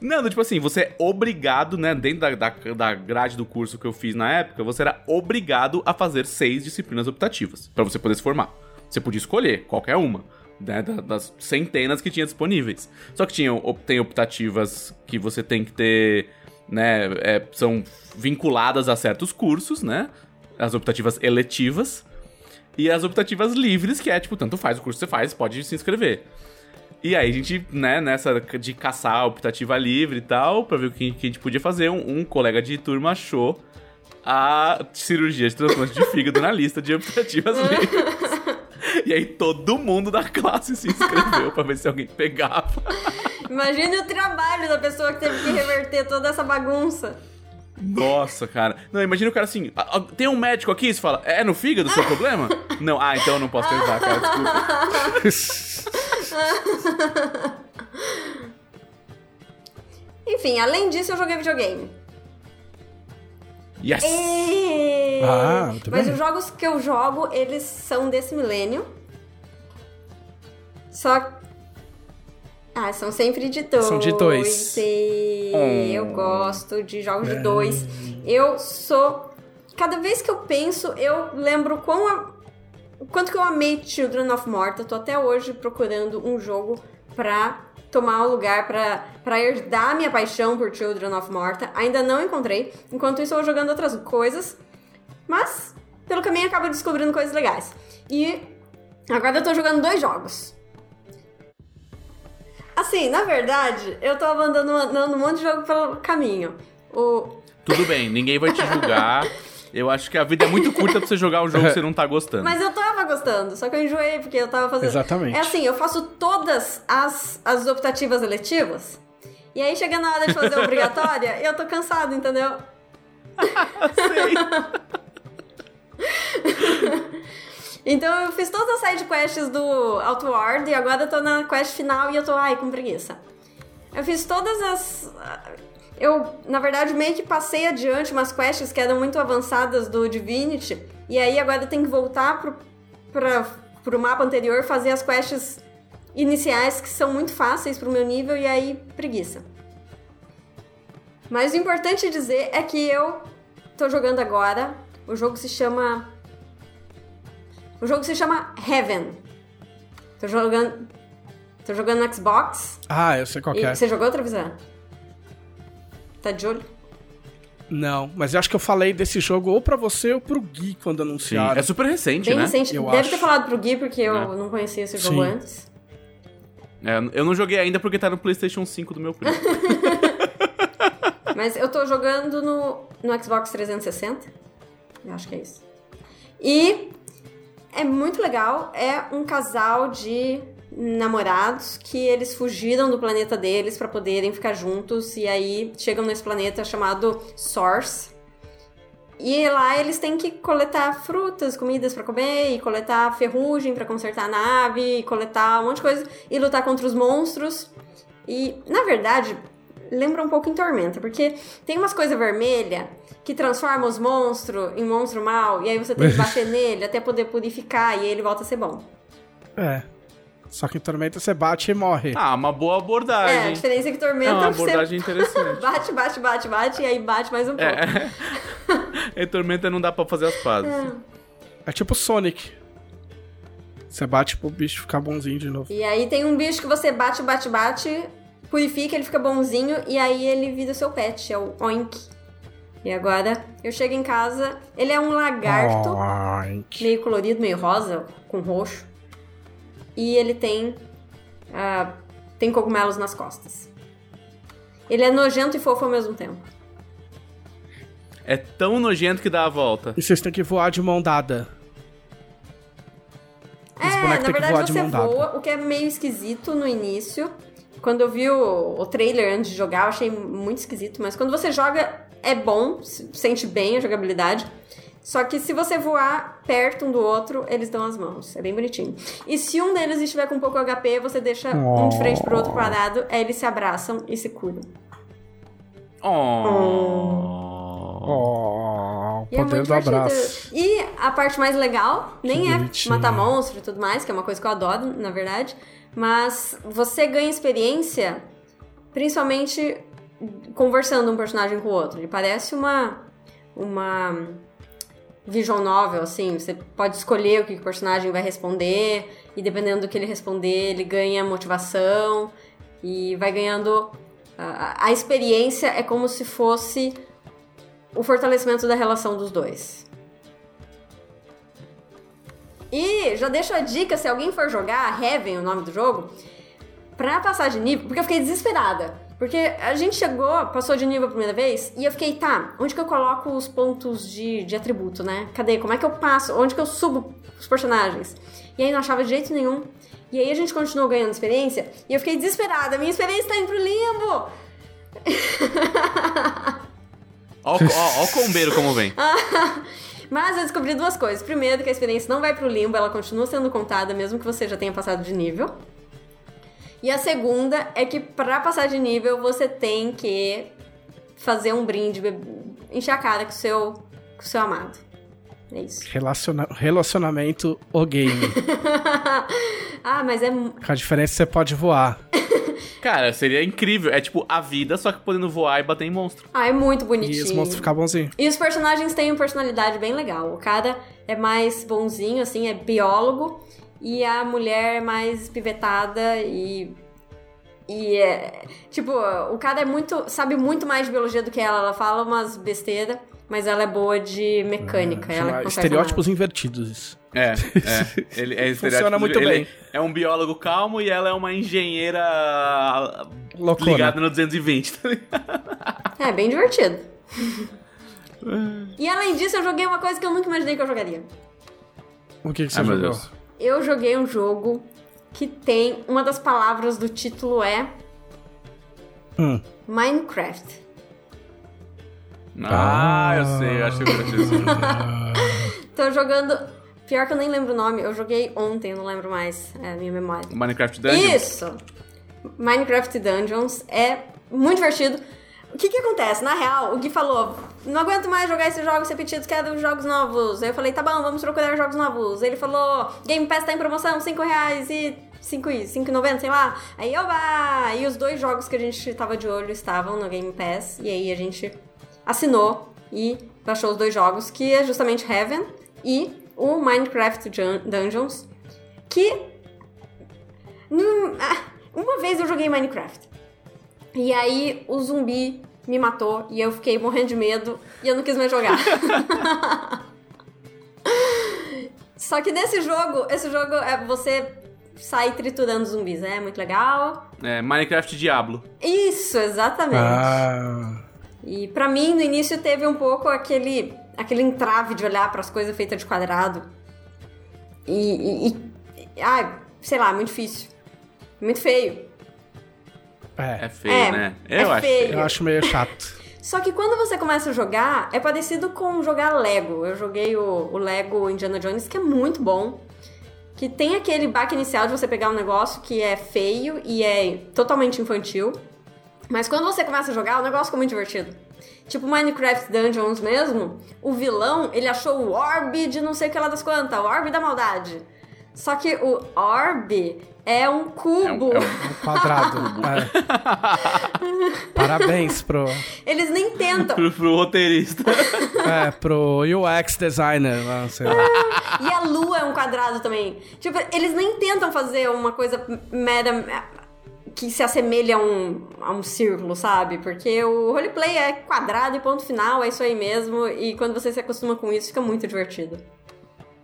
Não, tipo assim, você é obrigado, né, dentro da, da, da grade do curso que eu fiz na época, você era obrigado a fazer seis disciplinas optativas pra você poder se formar. Você podia escolher qualquer uma, né, da- das centenas que tinha disponíveis. Só que tinha, op- tem optativas que você tem que ter, né, é, são vinculadas a certos cursos, né, as optativas eletivas. E as optativas livres, que é tipo, tanto faz o curso que você faz, pode se inscrever. E aí a gente, né, nessa de caçar a optativa livre e tal, pra ver o que, que a gente podia fazer, um, um colega de turma achou a cirurgia de transplante de fígado na lista de optativas (laughs) livres. (laughs) E aí todo mundo da classe se inscreveu pra ver se alguém pegava. Imagine o trabalho da pessoa que teve que reverter toda essa bagunça. Nossa, cara. Não, imagina o cara assim, "Ah, ah, tem um médico aqui? Você fala, é no fígado o seu problema? Não, ah, então eu não posso te ajudar, cara, desculpa. (laughs) Enfim, além disso, eu joguei videogame. Yes! E... Ah, muito Mas bem. os jogos que eu jogo, eles são desse milênio. Só. Ah, são sempre de dois. São de dois. E Eu gosto de jogos de dois. Eu sou. Cada vez que eu penso, eu lembro quão a- o quanto que eu amei Children of Morta. Tô até hoje procurando um jogo pra tomar o lugar, pra, pra herdar minha paixão por Children of Morta. Ainda não encontrei. Enquanto isso, eu vou jogando outras coisas. Mas, pelo caminho, acabo descobrindo coisas legais. E agora eu tô jogando dois jogos. Assim, na verdade, eu tô abandonando um monte de jogo pelo caminho. O, Tudo bem, ninguém vai te julgar. (laughs) Eu acho que a vida é muito curta pra você jogar um jogo que você não tá gostando. Mas eu tava gostando, só que eu enjoei porque eu tava fazendo. Exatamente. É assim, eu faço todas as, as optativas eletivas. E aí chega na hora de fazer a obrigatória, (laughs) eu tô cansado, entendeu? (laughs) então eu fiz todas as side quests do Outward e agora eu tô na quest final e eu tô, ai, com preguiça. Eu fiz todas as. Eu, na verdade, meio que passei adiante umas quests que eram muito avançadas do Divinity. E aí agora eu tenho que voltar pro, pra, pro mapa anterior fazer as quests iniciais que são muito fáceis pro meu nível e aí preguiça. Mas o importante dizer é que eu tô jogando agora. O jogo se chama. O jogo se chama Heaven. Tô jogando. Tô jogando no Xbox. Ah, eu sei qual é. você jogou outra visão? Tá de olho? Não, mas eu acho que eu falei desse jogo ou pra você ou pro Gui quando Sim. anunciaram. É super recente, Bem né? recente. Eu Deve acho. ter falado pro Gui, porque eu É. não conhecia esse jogo Sim. antes. É, eu não joguei ainda porque tá no PlayStation 5 do meu primo. (laughs) Mas eu tô jogando no, no Xbox 360. Eu acho que é isso. E é muito legal. É um casal de namorados que eles fugiram do planeta deles pra poderem ficar juntos e aí chegam nesse planeta chamado Source. E lá eles têm que coletar frutas, comidas pra comer, e coletar ferrugem pra consertar a nave, e coletar um monte de coisa, e lutar contra os monstros. E, na verdade, lembra um pouco em Tormenta, porque tem umas coisas vermelhas que transformam os monstros em monstro mal, e aí você tem que (laughs) bater nele até poder purificar, e ele volta a ser bom. É. Só que em Tormenta você bate e morre. ah, uma boa É, a abordagem. diferença é que É Tormenta uma você abordagem interessante. (laughs) bate, bate, bate, bate, e aí bate mais um pouco. É. (laughs) em Tormenta não dá pra fazer as pazes. É tipo Sonic. Você bate pro bicho ficar bonzinho de novo. E aí tem um bicho que você bate, bate, bate, purifica, ele fica bonzinho, e aí ele vira seu pet, é o Oink. E agora eu chego em casa, ele é um lagarto. Oink. meio colorido, meio rosa, com roxo. E ele tem. ah, tem cogumelos nas costas. Ele é nojento e fofo ao mesmo tempo. É tão nojento que dá a volta. E vocês têm que voar de mão dada. É, na verdade você mão dada. voa, o que é meio esquisito no início. Quando eu vi o, o trailer antes de jogar, eu achei muito esquisito, mas quando você joga é bom, se- sente bem a jogabilidade. Só que se você voar perto um do outro, eles dão as mãos. É bem bonitinho. E se um deles estiver com pouco HP, você deixa um de frente pro outro parado, aí eles se abraçam e se cuidam. Oh. Oh, E é poder muito do divertido. abraço. E a parte mais legal, nem é bonitinho. matar monstro e tudo mais, que é uma coisa que eu adoro, na verdade. Mas você ganha experiência, principalmente conversando um personagem com o outro. Ele parece uma. uma visual novel, assim. Você pode escolher o que o personagem vai responder, e dependendo do que ele responder, ele ganha motivação e vai ganhando. A, a experiência é como se fosse o fortalecimento da relação dos dois. E já deixo a dica, se alguém for jogar, Heaven, o nome do jogo, pra passar de nível, porque eu fiquei desesperada. Porque a gente chegou, passou de nível a primeira vez, e eu fiquei, tá, onde que eu coloco os pontos de, de atributo, né? Cadê? Como é que eu passo? Onde que eu subo os personagens? E aí não achava de jeito nenhum. E aí a gente continuou ganhando experiência, e eu fiquei desesperada. Minha experiência tá indo pro limbo! (laughs) Ó, ó, ó o combeiro como vem. (laughs) Mas eu descobri duas coisas. Primeiro, que a experiência não vai pro limbo, ela continua sendo contada, mesmo que você já tenha passado de nível. E a segunda é que pra passar de nível, você tem que fazer um brinde, be- encher a cara com o seu, com o seu amado. É isso. Relaciona- relacionamento o game. (laughs) ah, mas é. Com a diferença é que você pode voar. (laughs) Cara, seria incrível. É tipo a vida, só que podendo voar e bater em monstro. Ah, é muito E bonitinho. os monstros ficam bonzinhos. E os personagens têm uma personalidade bem legal. O cara é mais bonzinho, assim, é biólogo. E a mulher é mais pivetada e. E é. Tipo, o cara é muito. sabe muito mais de biologia do que ela. Ela fala umas besteiras, mas ela é boa de mecânica. ela Chama conserta estereótipos invertidos. isso. É, (laughs) é. Ele é Funciona muito ele bem. É um biólogo calmo e ela é uma engenheira Loucura. ligada no 220, tá ligado? É, bem divertido. (laughs) e além disso, eu joguei uma coisa que eu nunca imaginei que eu jogaria. O que, que você Ai, meu jogou? Eu joguei um jogo que tem. Uma das palavras do título é. Hum. Minecraft. Ah, eu sei, eu acho que. (laughs) Tô jogando. Pior que eu nem lembro o nome, eu joguei ontem, eu não lembro mais. É a minha memória. Minecraft Dungeons? Isso! Minecraft Dungeons é muito divertido. O que que acontece? Na real, o Gui falou: não aguento mais jogar esses jogos repetidos, quero jogos novos. Aí eu falei: tá bom, vamos procurar jogos novos. Ele falou: Game Pass tá em promoção, 5 reais e 5 e 5,90, sei lá. Aí, oba! E os dois jogos que a gente tava de olho estavam no Game Pass. E aí a gente assinou e baixou os dois jogos, que é justamente Heaven e o Minecraft Dungeons, que ah, uma vez eu joguei Minecraft. E aí o zumbi me matou e eu fiquei morrendo de medo e eu não quis mais jogar. (laughs) Só que nesse jogo, esse jogo é você sai triturando zumbis, né? É muito legal. É, Minecraft Diablo. Isso, exatamente. Ah. E pra mim, no início, teve um pouco aquele, aquele entrave de olhar pras coisas feitas de quadrado. E, e, e- Ai, sei lá, muito difícil. Muito feio. É. É feio, É, né? é Eu acho feio. feio. Eu acho meio chato. (laughs) Só que quando você começa a jogar, é parecido com jogar Lego. Eu joguei o, o Lego Indiana Jones, que é muito bom. Que tem aquele baque inicial de você pegar um negócio que é feio e é totalmente infantil. Mas quando você começa a jogar, o negócio fica muito divertido. Tipo Minecraft Dungeons mesmo, o vilão, ele achou o orb de não sei o que lá das quantas, o orb da maldade. Só que o orb é um cubo. É um- é Um quadrado. É. (laughs) Parabéns pro, Eles nem tentam. Pro, pro roteirista. é, pro UX designer. lá, sei lá. E a lua é um quadrado também. Tipo, eles nem tentam fazer uma coisa mera que se assemelha a um, a um círculo, sabe? Porque o roleplay é quadrado e ponto final, é isso aí mesmo. E quando você se acostuma com isso, fica muito divertido.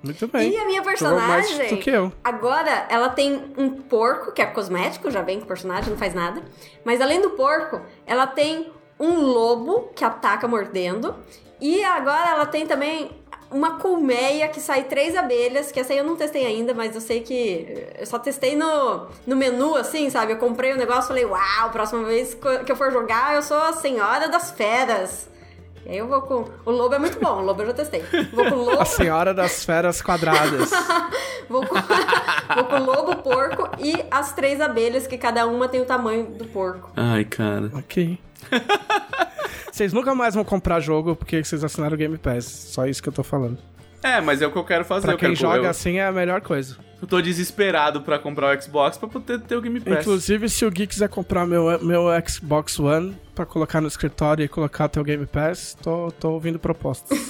Muito bem. E a minha Jogou mais personagem. do que eu. Agora, ela tem um porco, que é cosmético, já vem com o personagem, não faz nada. Mas além do porco, ela tem um lobo que ataca mordendo. E agora ela tem também uma colmeia que sai três abelhas, que essa aí eu não testei ainda, mas eu sei que. Eu só testei no, no menu, assim, sabe? Eu comprei o negócio e falei, uau, próxima vez que eu for jogar, eu sou a senhora das feras. E aí eu vou com. O lobo é muito bom, o lobo eu já testei. Vou com o lobo. A senhora das feras quadradas. (laughs) Vou com, (laughs) vou com o lobo, porco e as três abelhas, que cada uma tem o tamanho do porco. Ai, cara. ok. (laughs) Vocês nunca mais vão comprar jogo porque vocês assinaram o Game Pass. Só isso que eu tô falando. É, mas é o que eu quero fazer. Pra eu quem quero, joga eu, assim é a melhor coisa. eu tô desesperado pra comprar o Xbox pra poder ter o Game Pass. Inclusive, se o Gui quiser comprar meu, meu Xbox One pra colocar no escritório e colocar teu Game Pass, tô, tô ouvindo propostas. (laughs)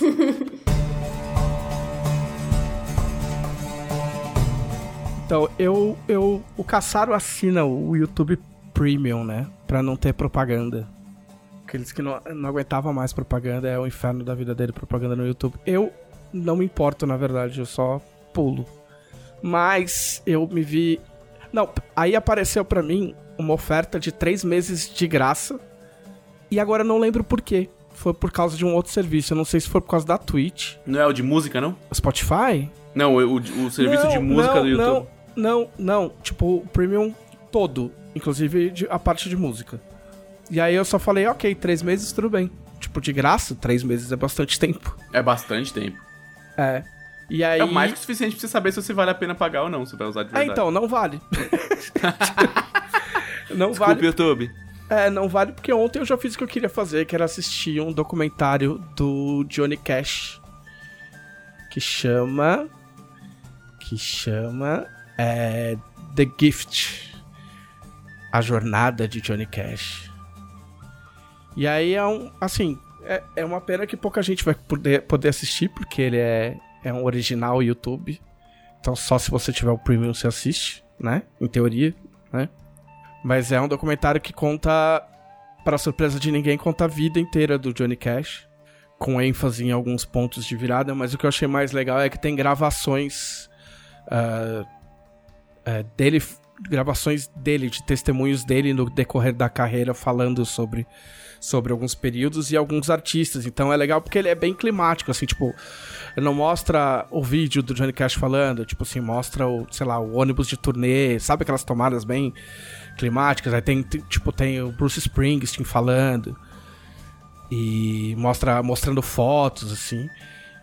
então, eu, eu. O Caçaro assina o YouTube Premium, né? Pra não ter propaganda. Aqueles que não, não aguentavam mais propaganda, é o inferno da vida dele, propaganda no YouTube. Eu não me importo, na verdade, eu só pulo. Mas eu me vi. Não, aí apareceu pra mim uma oferta de três meses de graça. E agora eu não lembro por quê. Foi por causa de um outro serviço. Eu não sei se foi por causa da Twitch. Não é o de música, não? Spotify? Não, o, o- o serviço Não, de música não, do YouTube. Não, não, não. Tipo, o premium todo. Inclusive de- a parte de música. E aí eu só falei, ok, três meses, tudo bem. Tipo, de graça, três meses é bastante tempo. É bastante tempo. É. E aí. É mais que o suficiente pra você saber se você vale a pena pagar ou não, se vai usar de É, verdade. então, não vale. (laughs) não Desculpa, vale. YouTube. É, não vale porque ontem eu já fiz o que eu queria fazer, que era assistir um documentário do Johnny Cash. Que chama. Que chama. É. The Gift. A jornada de Johnny Cash. E aí é um. Assim, é, é uma pena que pouca gente vai poder, poder assistir, porque ele é, é um original YouTube. Então só se você tiver o premium você assiste, né? Em teoria, né? Mas é um documentário que conta, para surpresa de ninguém, conta a vida inteira do Johnny Cash, com ênfase em alguns pontos de virada. Mas o que eu achei mais legal é que tem gravações ah, ah, dele gravações dele, de testemunhos dele no decorrer da carreira, falando sobre, sobre alguns períodos e alguns artistas. Então é legal porque ele é bem climático, assim, tipo, ele não mostra o vídeo do Johnny Cash falando, tipo assim, mostra o, sei lá, o ônibus de turnê, sabe aquelas tomadas bem climáticas? Aí tem, tipo, tem o Bruce Springsteen falando e mostra mostrando fotos, assim.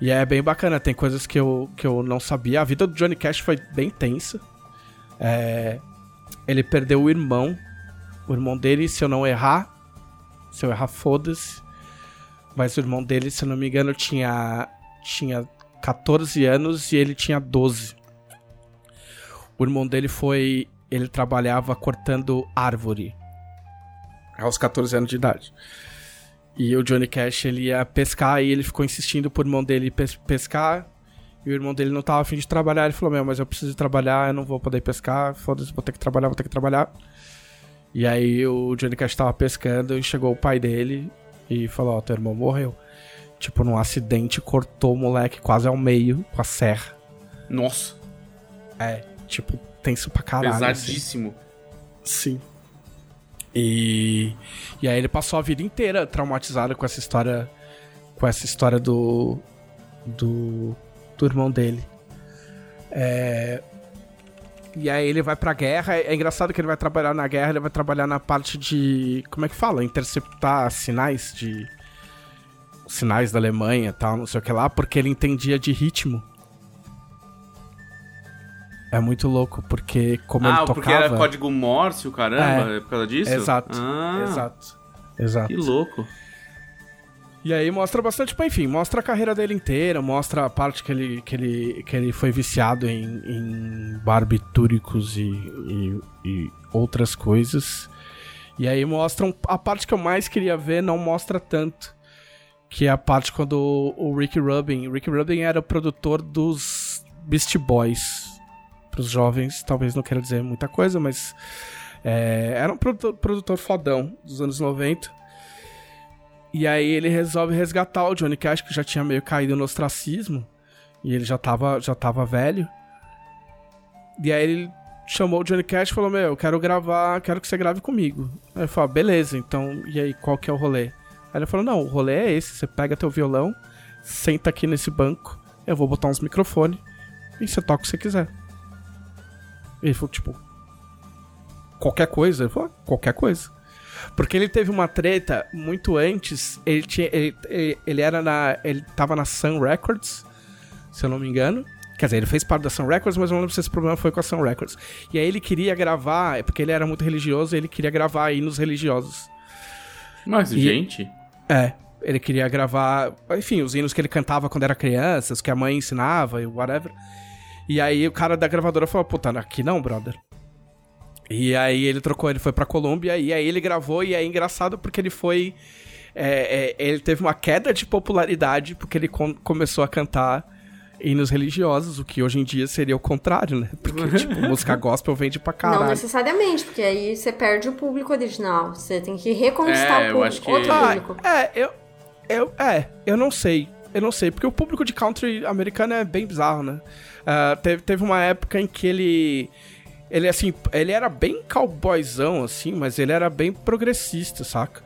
E é bem bacana, tem coisas que eu, que eu não sabia. A vida do Johnny Cash foi bem tensa. É, ele perdeu o irmão. O irmão dele, se eu não errar, se eu errar, foda-se. Mas o irmão dele, se eu não me engano, tinha, tinha 14 anos e ele tinha 12. O irmão dele foi. Ele trabalhava cortando árvore. Aos 14 anos de idade. E o Johnny Cash ele ia pescar e ele ficou insistindo pro irmão dele pes pescar. E o irmão dele não tava afim de trabalhar. Ele falou: Meu, mas eu preciso trabalhar, eu não vou poder pescar. Foda-se, vou ter que trabalhar, vou ter que trabalhar. E aí o Johnny Cash tava pescando e chegou o pai dele e falou: Ó, oh, teu irmão morreu. Tipo, num acidente, cortou o moleque quase ao meio com a serra. Nossa. É, tipo, tenso pra caralho. Assim. Pesadíssimo. Assim. Sim. E, e aí ele passou a vida inteira traumatizado com essa história. Com essa história do. Do, do irmão dele. É, e aí ele vai pra guerra. É engraçado que ele vai trabalhar na guerra, ele vai trabalhar na parte de. Como é que fala? Interceptar sinais de. Sinais da Alemanha e tal, não sei o que lá, porque ele entendia de ritmo. É muito louco, porque como ah, ele tocava... porque era código Morse, o caramba, é, é por causa disso? Exato, ah, exato, exato. Que louco. E aí mostra bastante, tipo, enfim, mostra a carreira dele inteira, mostra a parte que ele, que ele, que ele foi viciado em, em barbitúricos e, e, e outras coisas. E aí mostram a parte que eu mais queria ver, não mostra tanto. Que é a parte quando o Rick Rubin. O Rick Rubin era o produtor dos Beast Boys para os jovens, talvez não queira dizer muita coisa, mas é, era um produtor, produtor fodão dos anos 90. E aí ele resolve resgatar o Johnny Cash, que já tinha meio caído no ostracismo. E ele já tava, já tava velho. E aí ele chamou o Johnny Cash e falou: Meu, eu quero gravar, quero que você grave comigo. Aí ele falou: Beleza, então, e aí, qual que é o rolê? Aí ele falou: Não, o rolê é esse. Você pega teu violão, senta aqui nesse banco, eu vou botar uns microfones e você toca o que você quiser. Ele falou, tipo, qualquer coisa? Ele falou, qualquer coisa. Porque ele teve uma treta muito antes. Ele tinha. Ele, ele, ele, era na. Ele tava na Sun Records, se eu não me engano. Quer dizer, ele fez parte da Sun Records, mas eu não lembro se esse problema foi com a Sun Records. E aí ele queria gravar, porque ele era muito religioso, ele queria gravar hinos religiosos. Mas, e, gente. É. Ele queria gravar, enfim, os hinos que ele cantava quando era criança, os que a mãe ensinava e whatever. E aí o cara da gravadora falou, puta, aqui não, brother. E aí ele trocou, ele foi pra Colômbia e aí ele gravou e é engraçado porque ele foi... É, é, ele teve uma queda de popularidade porque ele com, começou a cantar hinos religiosos, o que hoje em dia seria o contrário, né? Porque, (laughs) tipo, música gospel vende pra caralho. Não necessariamente, porque aí você perde o público original. Você tem que reconquistar é, o público, que... outro ah, público. É, eu, eu, é, eu não sei. Eu não sei, porque o público de country americano é bem bizarro, né? Uh, teve, teve uma época em que ele. Ele, assim, ele era bem cowboyzão, assim, mas ele era bem progressista, saca?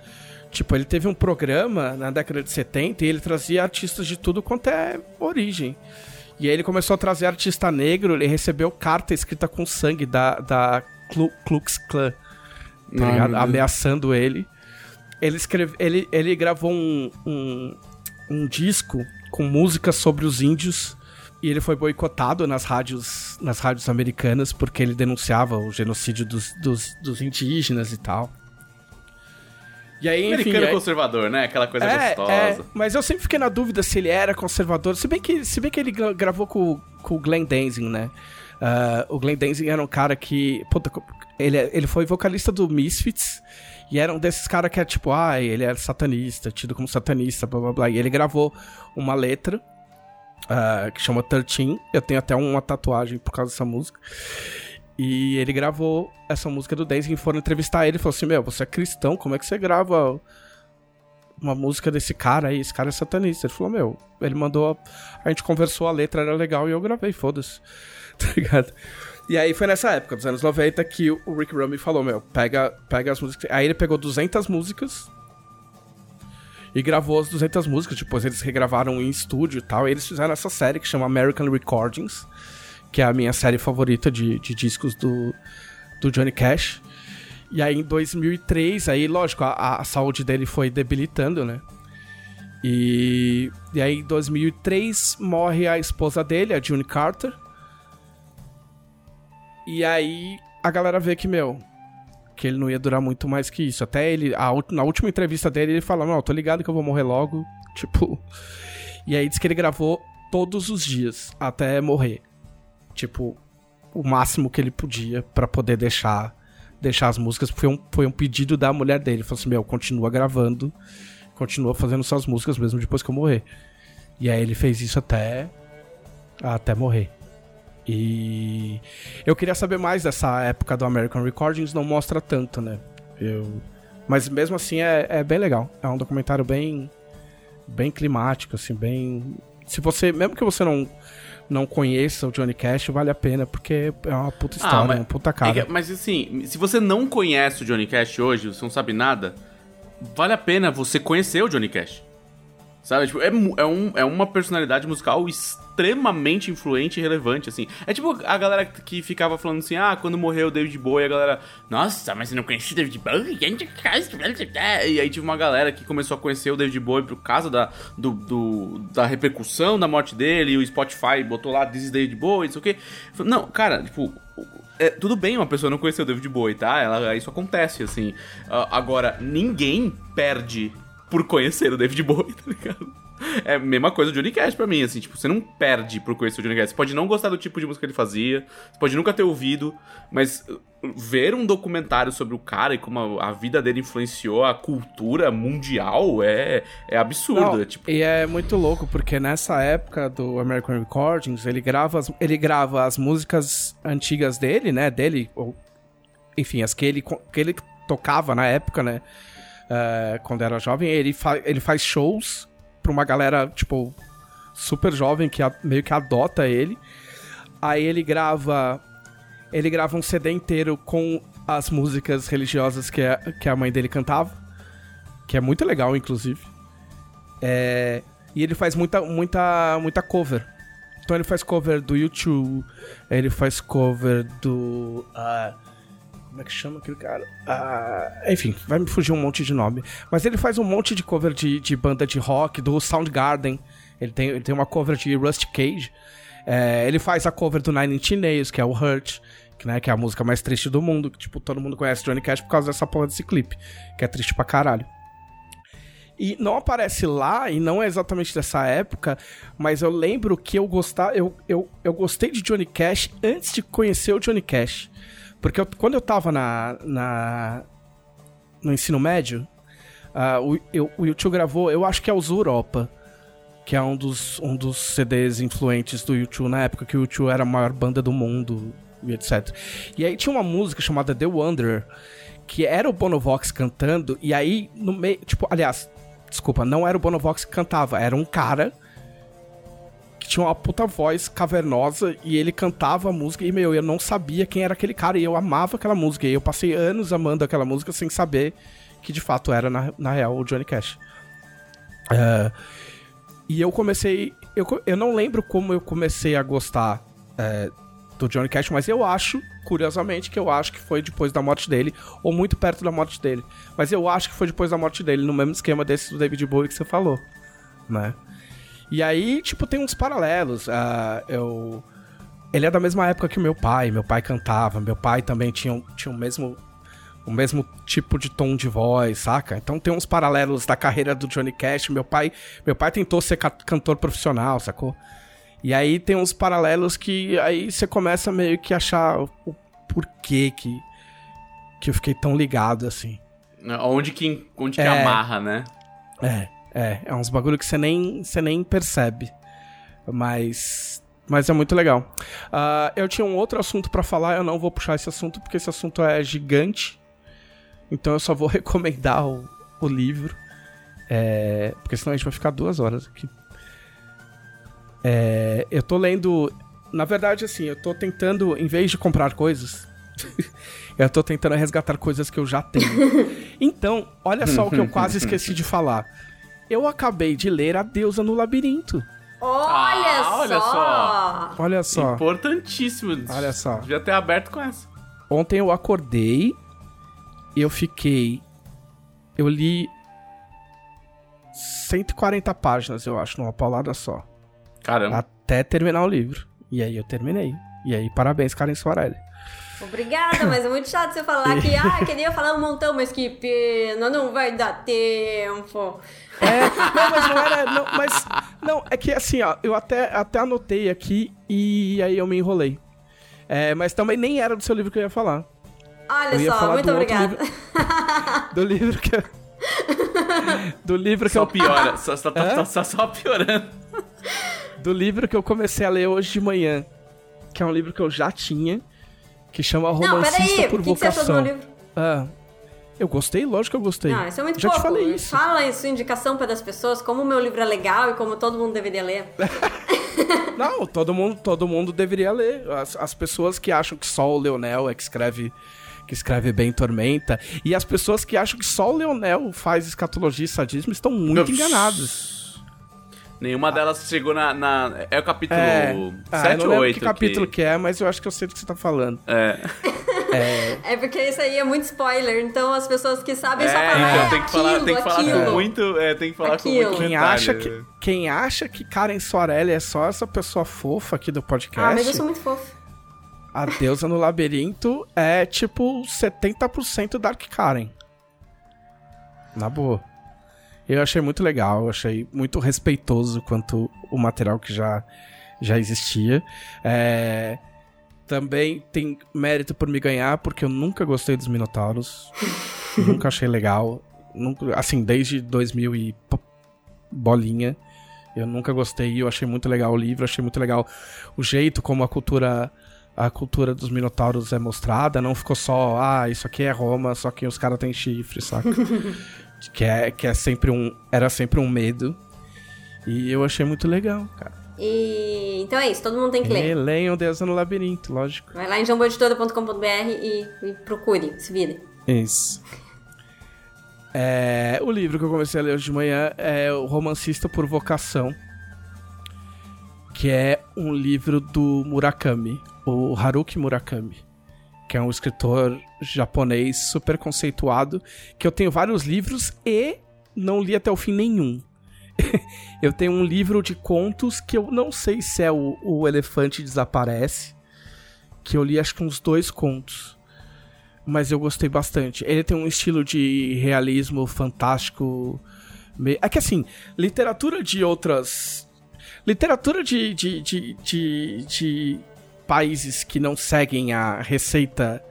Tipo, ele teve um programa na década de 70 e ele trazia artistas de tudo quanto é origem. E aí ele começou a trazer artista negro, ele recebeu carta escrita com sangue da, da Ku Klux Klan, tá ligado? Ameaçando ele. Ele, escreve, ele, ele gravou um, um, um disco com músicas sobre os índios e ele foi boicotado nas rádios, nas rádios americanas porque ele denunciava o genocídio dos, dos, dos indígenas e tal. E aí, enfim, Americano aí... conservador, né? Aquela coisa é, gostosa. É, mas eu sempre fiquei na dúvida se ele era conservador. Se bem que, se bem que ele gravou com, com o Glenn Danzig, né? Uh, o Glenn Danzig era um cara que... Puta, ele, ele foi vocalista do Misfits. E era um desses caras que é tipo, ah, ele era satanista, tido como satanista, blá blá blá. E ele gravou uma letra uh, que chama 13. Eu tenho até uma tatuagem por causa dessa música. E ele gravou essa música do Dance e foram entrevistar ele e falou assim: Meu, você é cristão, como é que você grava uma música desse cara aí? Esse cara é satanista. Ele falou: Meu, ele mandou. A gente conversou, a letra era legal e eu gravei, foda-se. (laughs) Tá ligado? E aí foi nessa época, dos anos 90, que o Rick Rubin falou, meu, pega, pega as músicas... Aí ele pegou 200 músicas e gravou as 200 músicas, depois eles regravaram em estúdio e tal, e eles fizeram essa série que chama American Recordings, que é a minha série favorita de, de discos do, do Johnny Cash. E aí em 2003, aí lógico, a, a saúde dele foi debilitando, né? E, e aí em 2003 morre a esposa dele, a June Carter. E aí a galera vê que, meu, que ele não ia durar muito mais que isso. Até ele, a, na última entrevista dele, ele fala: Não, tô ligado que eu vou morrer logo. (laughs) Tipo. E aí diz que ele gravou todos os dias até morrer. Tipo, o máximo que ele podia para poder deixar deixar as músicas. Foi um, foi um pedido da mulher dele. Ele falou assim: Meu, continua gravando, continua fazendo suas músicas mesmo depois que eu morrer. E aí ele fez isso até. até morrer. E eu queria saber mais dessa época do American Recordings, não mostra tanto, né? Eu... Mas mesmo assim é, é bem legal. É um documentário bem bem climático, assim, bem. Se você. Mesmo que você não, não conheça o Johnny Cash, vale a pena, porque é uma puta ah, história, ah, mas, uma puta cara. É mas assim, se você não conhece o Johnny Cash hoje, você não sabe nada, vale a pena você conhecer o Johnny Cash. Sabe? Tipo, é, é, um, é uma personalidade musical extremamente influente e relevante, assim. É tipo a galera que ficava falando assim, ah, quando morreu o David Bowie, a galera, nossa, mas você não conhecia o David Bowie? E aí tive uma galera que começou a conhecer o David Bowie por causa da, do, do da repercussão da morte dele, e o Spotify botou lá This is David Bowie, não sei o quê. Não, cara, tipo, é, tudo bem uma pessoa não conhecer o David Bowie, tá? Ela, isso acontece, assim. Uh, agora, ninguém perde por conhecer o David Bowie, (laughs) tá ligado? É a mesma coisa do Johnny Cash pra mim, assim, tipo, você não perde por conhecer o Johnny Cash. Você pode não gostar do tipo de música que ele fazia, você pode nunca ter ouvido, mas ver um documentário sobre o cara e como a, a vida dele influenciou a cultura mundial é, é absurdo. Não, é, tipo... E é muito louco, porque nessa época do American Recordings, ele grava as, ele grava as músicas antigas dele, né, dele, ou, enfim, as que ele, que ele tocava na época, né, uh, quando era jovem, ele, fa ele faz shows pra uma galera, tipo, super jovem que meio que adota ele. Aí ele grava. Ele grava um CD inteiro com as músicas religiosas que a, que a mãe dele cantava. Que é muito legal, inclusive. É, e ele faz muita, muita, muita cover. Então ele faz cover do YouTube, ele faz cover do. Uh, como é que chama aquele cara? Ah, enfim, vai me fugir um monte de nome. Mas ele faz um monte de cover de, de banda de rock, do Soundgarden. Ele tem, ele tem uma cover de Rust Cage. É, ele faz a cover do Nine Inch Nails, que é o Hurt, que, né, que é a música mais triste do mundo. Que, tipo, todo mundo conhece Johnny Cash por causa dessa porra desse clipe, que é triste pra caralho. E não aparece lá, e não é exatamente dessa época, mas eu lembro que eu, gostar, eu, eu, eu gostei de Johnny Cash antes de conhecer o Johnny Cash. Porque eu, quando eu tava na, na, no ensino médio, uh, o, YouTube gravou, eu acho que é o Europa, que é um dos, um dos CDs influentes do YouTube na época que o YouTube era a maior banda do mundo e etc. E aí tinha uma música chamada The Wanderer, que era o Bonovox cantando, e aí no meio, tipo, aliás, desculpa, não era o Bonovox que cantava, era um cara tinha uma puta voz cavernosa e ele cantava a música e, meu, eu não sabia quem era aquele cara e eu amava aquela música. E eu passei anos amando aquela música sem saber que de fato era, na, na real, o Johnny Cash. Uh, e eu comecei. Eu, eu não lembro como eu comecei a gostar uh, do Johnny Cash, mas eu acho, curiosamente, que eu acho que foi depois da morte dele, ou muito perto da morte dele. Mas eu acho que foi depois da morte dele, no mesmo esquema desse do David Bowie que você falou, né? E aí, tipo, tem uns paralelos. Uh, eu... Ele é da mesma época que o meu pai. Meu pai cantava. Meu pai também tinha, tinha o mesmo o mesmo tipo de tom de voz, saca? Então tem uns paralelos da carreira do Johnny Cash. Meu pai, meu pai tentou ser cantor profissional, sacou? E aí tem uns paralelos que aí você começa meio que achar o porquê que que eu fiquei tão ligado assim. Onde que onde que é, amarra, né? É. É, é uns bagulho que você nem, você nem percebe. Mas. Mas é muito legal. Uh, eu tinha um outro assunto para falar, eu não vou puxar esse assunto porque esse assunto é gigante. Então eu só vou (laughs) recomendar o, o livro. É, porque senão a gente vai ficar duas horas aqui. É, eu tô lendo na verdade, assim, eu tô tentando, em vez de comprar coisas, (laughs) eu tô tentando resgatar coisas que eu já tenho. (laughs) Então, olha só o que eu quase esqueci de falar. Eu acabei de ler A Deusa no Labirinto. Olha, Ah, só. olha só. Olha só. Importantíssimo. Olha só. Devia ter aberto com essa. Ontem eu acordei, eu fiquei. Eu li 140 páginas, eu acho, numa paulada só. Caramba. Até terminar o livro. E aí eu terminei. E aí, parabéns, Karen Soarelli. Obrigada, mas é muito chato você falar que, (laughs) ah, queria falar um montão, mas que pena, não vai dar tempo. É, não, mas não era. Não, mas. Não, é que assim, ó, eu até, até anotei aqui e aí eu me enrolei. É, mas também nem era do seu livro que eu ia falar. Olha Eu ia só, falar muito obrigada. (laughs) Do livro que eu. (laughs) Do livro que Só eu. piora. Só, só, tá- só, só piorando. Do livro que eu comecei a ler hoje de manhã. Que é um livro que eu já tinha. Que chama Não, Romancista peraí, por que, que você achou do Vocação. livro? Ah, eu gostei, lógico que eu gostei. Não, isso é muito Já pouco. te falei isso. Fala em sua indicação para as pessoas, como o meu livro é legal e como todo mundo deveria ler. (laughs) Não, todo mundo, todo mundo deveria ler. As, as pessoas que acham que só o Leonel é que escreve que escreve bem Tormenta e as pessoas que acham que só o Leonel faz escatologia e sadismo estão muito Meu, enganadas. Nenhuma delas chegou na. na- é o capítulo É, ah, 7 eu não ou lembro 8? que capítulo que... é, mas eu acho que eu sei do que você tá falando. É. É porque isso aí é muito spoiler, então as pessoas que sabem só É, falar então é tem que falar, aquilo, tem que falar aquilo. com muito. É, tem que falar Aquilo. com muito Quem detalhe, acha, né? que, quem acha que Karen Soarelli é só essa pessoa fofa aqui do podcast, Ah, mas eu sou muito fofo. a deusa no labirinto é tipo 70% Dark Karen. Na boa. Eu achei muito legal, eu achei muito respeitoso quanto o material que já, já existia. É, também tem mérito por me ganhar, porque eu nunca gostei dos Minotauros. (laughs) nunca achei legal. Nunca, assim, desde 2000 e bolinha. Eu nunca gostei, eu achei muito legal o livro, achei muito legal o jeito como a cultura a cultura dos minotauros é mostrada, não ficou só, ah, isso aqui é Roma, só que os caras têm chifre, saca? (laughs) que é que é sempre um era sempre um medo. E eu achei muito legal, cara. E então é isso, todo mundo tem que E ler. leiam Deus no Labirinto, lógico. Vai lá em jamboeditora.com.br e, e procure, se vire. Isso. É, o livro que eu comecei a ler hoje de manhã é O Romancista por Vocação, que é um livro do Murakami, o Haruki Murakami, que é um escritor japonês super conceituado, que eu tenho vários livros e não li até o fim nenhum. (laughs) eu tenho um livro de contos que eu não sei se é o, o Elefante Desaparece, que eu li acho que uns dois contos mas eu gostei bastante. Ele tem um estilo de realismo fantástico. É que assim, literatura de outras. Literatura de, de, de, de, de países que não seguem a receita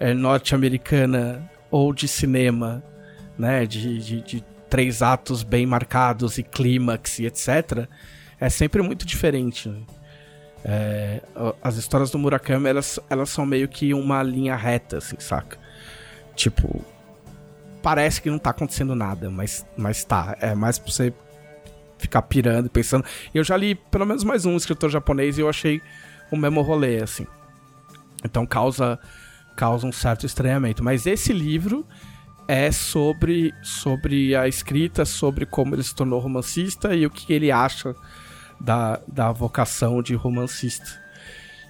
eh, norte-americana ou de cinema, né? De, de, de três atos bem marcados e clímax e etc. É sempre muito diferente. né? É, as histórias do Murakami, elas, elas são meio que uma linha reta, assim, saca? Tipo, parece que não tá acontecendo nada, mas, mas tá. É mais pra você ficar pirando, pensando. Eu já li pelo menos mais um escritor japonês e eu achei o mesmo rolê, assim. Então causa, causa um certo estranhamento. Mas esse livro é sobre, sobre a escrita, sobre como ele se tornou romancista e o que ele acha da, da vocação de romancista.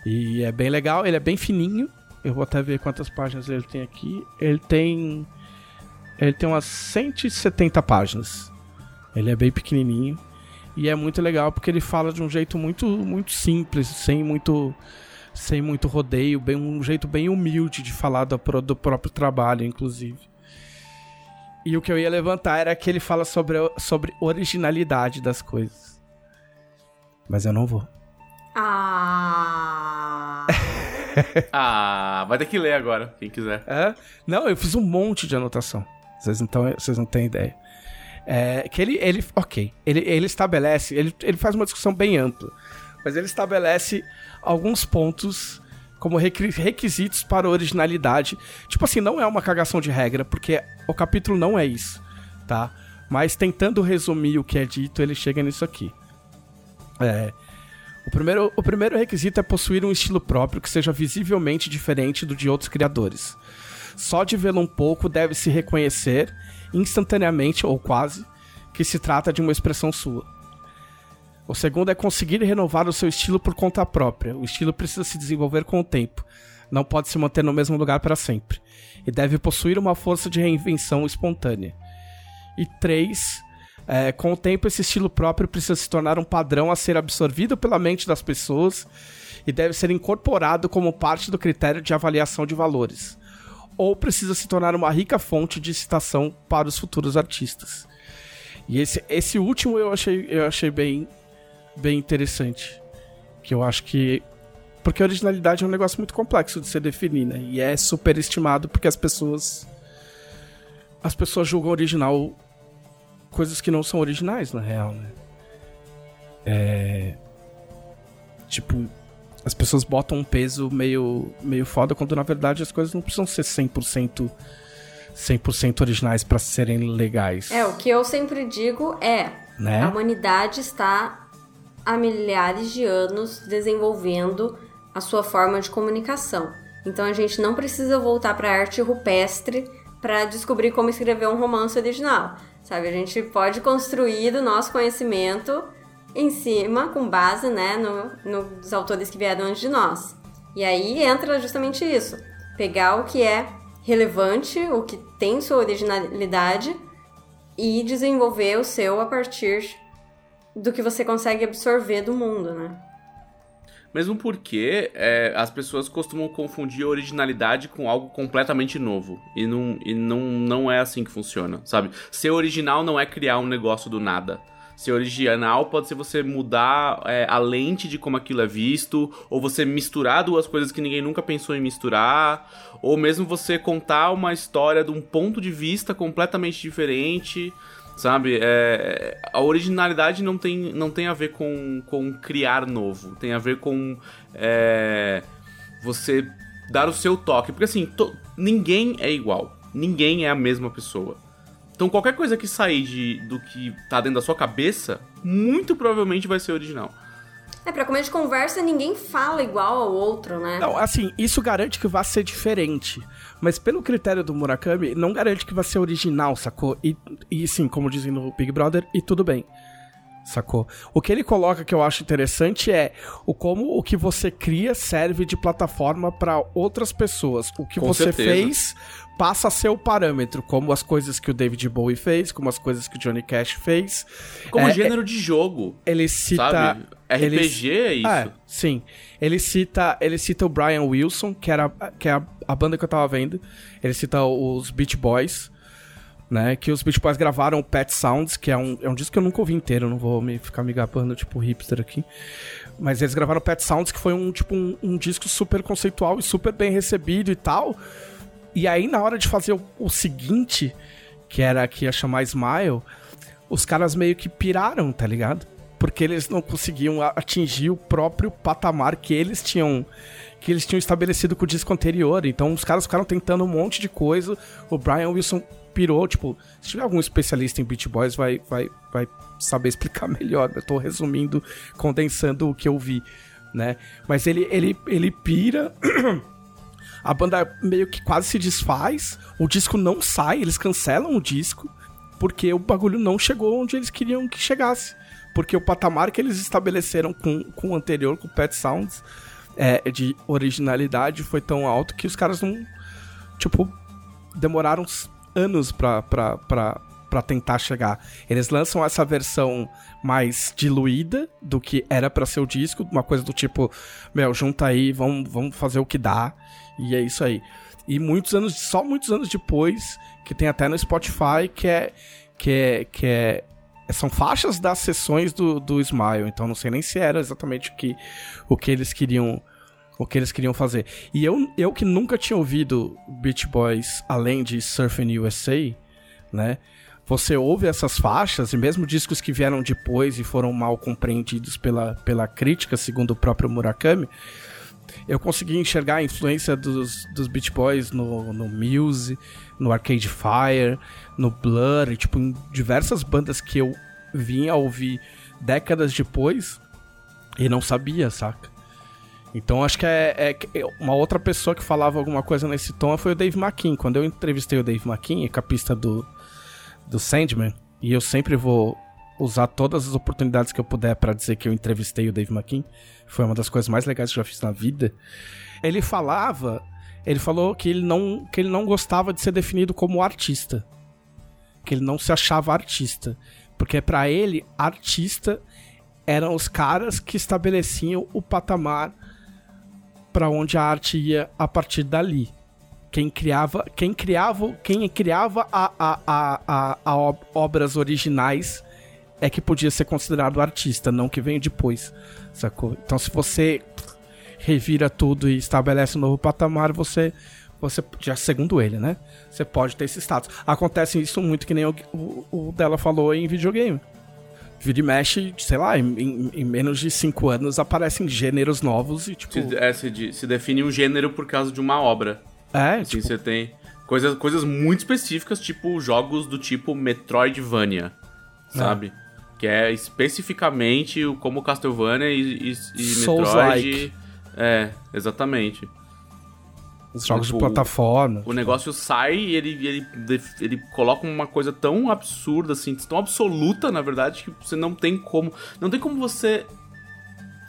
E é bem legal, ele é bem fininho. Eu vou até ver quantas páginas ele tem aqui. Ele tem. Ele tem umas 170 páginas. Ele é bem pequenininho. E é muito legal porque ele fala de um jeito muito, muito simples, sem muito, sem muito rodeio, bem, um jeito bem humilde de falar do, do próprio trabalho, inclusive. E o que eu ia levantar era que ele fala sobre, sobre originalidade das coisas. Mas eu não vou. Ah. (laughs) Ah, vai ter que ler agora, quem quiser. É? Não, eu fiz um monte de anotação. Vocês não, tão, vocês não têm ideia. É, que ele, ele ok, ele, ele estabelece, ele, ele faz uma discussão bem ampla, mas ele estabelece alguns pontos como requi- requisitos para originalidade. Tipo assim, não é uma cagação de regra, porque o capítulo não é isso, tá? Mas tentando resumir o que é dito, ele chega nisso aqui. É, O primeiro, o primeiro requisito é possuir um estilo próprio que seja visivelmente diferente do de outros criadores. Só de vê-lo um pouco deve-se reconhecer, instantaneamente ou quase, que se trata de uma expressão sua. O segundo é conseguir renovar o seu estilo por conta própria. O estilo precisa se desenvolver com o tempo. Não pode se manter no mesmo lugar para sempre. E deve possuir uma força de reinvenção espontânea. E três, é, com o tempo, esse estilo próprio precisa se tornar um padrão a ser absorvido pela mente das pessoas e deve ser incorporado como parte do critério de avaliação de valores. Ou precisa se tornar uma rica fonte de citação para os futuros artistas. E esse, esse último eu achei, eu achei bem, bem interessante. Que eu acho que. Porque a originalidade é um negócio muito complexo de se definir, né? E é superestimado porque as pessoas. As pessoas julgam original coisas que não são originais, na real, né? É. Tipo, as pessoas botam um peso meio, meio foda, quando na verdade as coisas não precisam ser 100%, 100 originais para serem legais. É, o que eu sempre digo é: Né? a humanidade está há milhares de anos desenvolvendo a sua forma de comunicação. Então a gente não precisa voltar para arte rupestre para descobrir como escrever um romance original. Sabe, a gente pode construir do nosso conhecimento em cima, com base, né, no, nos autores que vieram antes de nós. E aí entra justamente isso: pegar o que é relevante, o que tem sua originalidade e desenvolver o seu a partir do que você consegue absorver do mundo, né? Mesmo porque é, as pessoas costumam confundir originalidade com algo completamente novo. E, não, e não, não é assim que funciona, sabe? Ser original não é criar um negócio do nada. Ser original pode ser você mudar é, a lente de como aquilo é visto, ou você misturar duas coisas que ninguém nunca pensou em misturar, ou mesmo você contar uma história de um ponto de vista completamente diferente. Sabe? É, a originalidade não tem, não tem a ver com, com criar novo. Tem a ver com é, você dar o seu toque. Porque assim, to, ninguém é igual. Ninguém é a mesma pessoa. Então qualquer coisa que sair de, do que tá dentro da sua cabeça, muito provavelmente vai ser original. É, pra começo de conversa, ninguém fala igual ao outro, né? Não, assim, isso garante que vai ser diferente. Mas pelo critério do Murakami, não garante que vai ser original, sacou? E, e sim, como dizem no Big Brother, e tudo bem. Sacou? O que ele coloca que eu acho interessante é o como o que você cria serve de plataforma para outras pessoas. O que Com você certeza. fez passa a ser o parâmetro, como as coisas que o David Bowie fez, como as coisas que o Johnny Cash fez. Como É, gênero de jogo, Ele cita. sabe? ele- RPG é isso. É, sim. Ele cita, ele cita o Brian Wilson, que era que é a, a banda que eu tava vendo. Ele cita os Beach Boys, né? Que os Beach Boys gravaram o Pet Sounds, que é um, é um disco que eu nunca ouvi inteiro, não vou me ficar me gabando, tipo hipster aqui. Mas eles gravaram o Pet Sounds, que foi um tipo um, um disco super conceitual e super bem recebido e tal. E aí, na hora de fazer o, o seguinte, que era que ia chamar Smile, os caras meio que piraram, tá ligado? Porque eles não conseguiam atingir o próprio patamar que eles tinham que eles tinham estabelecido com o disco anterior. Então os caras ficaram tentando um monte de coisa. O Brian Wilson pirou, tipo, se tiver algum especialista em Beat Boys vai vai vai saber explicar (laughs) melhor. Eu tô resumindo, condensando o que eu vi, né? Mas ele ele ele pira (clears throat) a banda meio que quase se desfaz, o disco não sai, eles cancelam o disco, porque o bagulho não chegou onde eles queriam que chegasse. Porque o patamar que eles estabeleceram com, com o anterior, com o Pet Sounds, é, de originalidade, foi tão alto que os caras não. Tipo, demoraram anos pra, pra, pra, pra tentar chegar. Eles lançam essa versão mais diluída do que era pra ser o disco, uma coisa do tipo, meu, junta aí, vamos, vamos fazer o que dá, e é isso aí. E muitos anos, só muitos anos depois, que tem até no Spotify, que é. Que é, que é são faixas das sessões do, do Smile, então não sei nem se era exatamente o que, o que eles queriam o que eles queriam fazer. E eu, eu que nunca tinha ouvido Beach Boys além de Surfing USA, né? Você ouve essas faixas e mesmo discos que vieram depois e foram mal compreendidos pela, pela crítica, segundo o próprio Murakami, eu consegui enxergar a influência dos, dos Beach Boys no, no Muse, no Arcade Fire, no Blur, e, tipo, em diversas bandas que eu vim a ouvir décadas depois. E não sabia, saca? Então acho que é, é, uma outra pessoa que falava alguma coisa nesse tom foi o Dave McKean. Quando eu entrevistei o Dave McKean, capista do, do Sandman, e eu sempre vou usar todas as oportunidades que eu puder para dizer que eu entrevistei o Dave McKean, foi uma das coisas mais legais que eu já fiz na vida. Ele falava, ele falou que ele não, que ele não gostava de ser definido como artista, que ele não se achava artista, porque para ele artista eram os caras que estabeleciam o patamar para onde a arte ia a partir dali. Quem criava, quem criava, quem criava a, a, a, a, obras originais é que podia ser considerado artista, não que veio depois, sacou? Então se você revira tudo e estabelece um novo patamar, você você já segundo ele, né? Você pode ter esse status. Acontece isso muito que nem o, o, o dela falou em videogame. Vira e mexe, sei lá, em, em, menos de cinco anos aparecem gêneros novos e tipo. Se, é, se, se, define um gênero por causa de uma obra. É, assim, tipo... você tem coisas, coisas muito específicas, tipo jogos do tipo Metroidvania, é. Que é especificamente como Castlevania e, e, e Metroid. É, exatamente. Os jogos tipo, de plataforma. O negócio sai e ele, ele, ele coloca uma coisa tão absurda, assim, tão absoluta, na verdade, que você não tem como. Não tem como você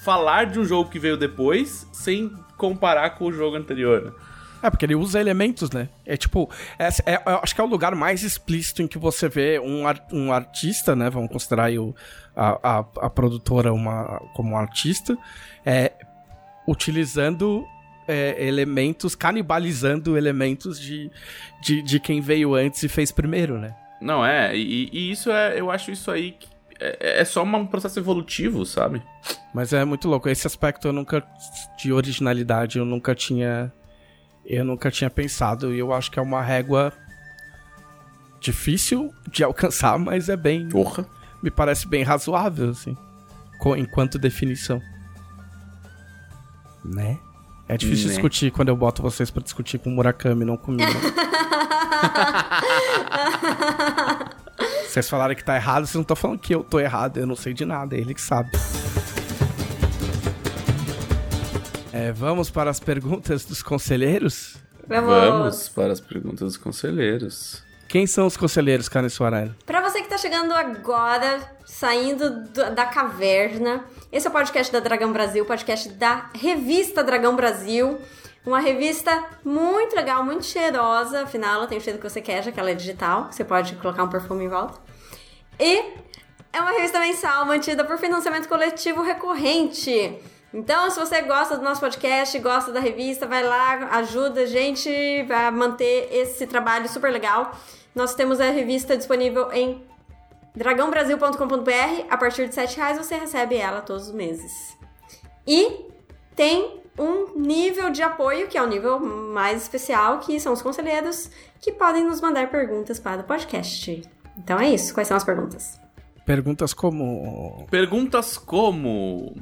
falar de um jogo que veio depois sem comparar com o jogo anterior. É, porque ele usa elementos, né? É tipo, é, é, acho que é o lugar mais explícito em que você vê um, um artista, né? Vamos considerar o, a, a, a produtora uma, como um artista, é, utilizando é, elementos, canibalizando elementos de, de, de, quem veio antes e fez primeiro, né? Não, é, e, e isso é, eu acho isso aí é, é só um processo evolutivo, sabe? Mas é muito louco, esse aspecto eu nunca, de originalidade, eu nunca tinha, eu nunca tinha pensado, e eu acho que é uma régua difícil de alcançar, mas é bem... Porra! Me parece bem razoável, assim, enquanto definição. Né? É difícil né? discutir quando eu boto vocês para discutir com o Murakami, não comigo. (laughs) vocês falaram que tá errado, vocês não estão falando que eu tô errado. Eu não sei de nada, é ele que sabe. É, vamos para as perguntas dos conselheiros? Vamos. vamos para as perguntas dos conselheiros. Quem são os conselheiros, Karen Suarelli? Para você que tá chegando agora, saindo do, da caverna, esse é o podcast da Dragão Brasil, podcast da revista Dragão Brasil. Uma revista muito legal, muito cheirosa. Afinal, ela tem o cheiro que você quer, já que ela é digital. Você pode colocar um perfume em volta. E é uma revista mensal mantida por financiamento coletivo recorrente. Então, se você gosta do nosso podcast, gosta da revista, vai lá, ajuda a gente a manter esse trabalho super legal. Nós temos a revista disponível em dragãobrasil.com.br. A partir de R$ reais você recebe ela todos os meses. E tem um nível de apoio, que é o nível mais especial, que são os conselheiros, que podem nos mandar perguntas para o podcast. Então é isso. Quais são as perguntas? Perguntas como. Perguntas como.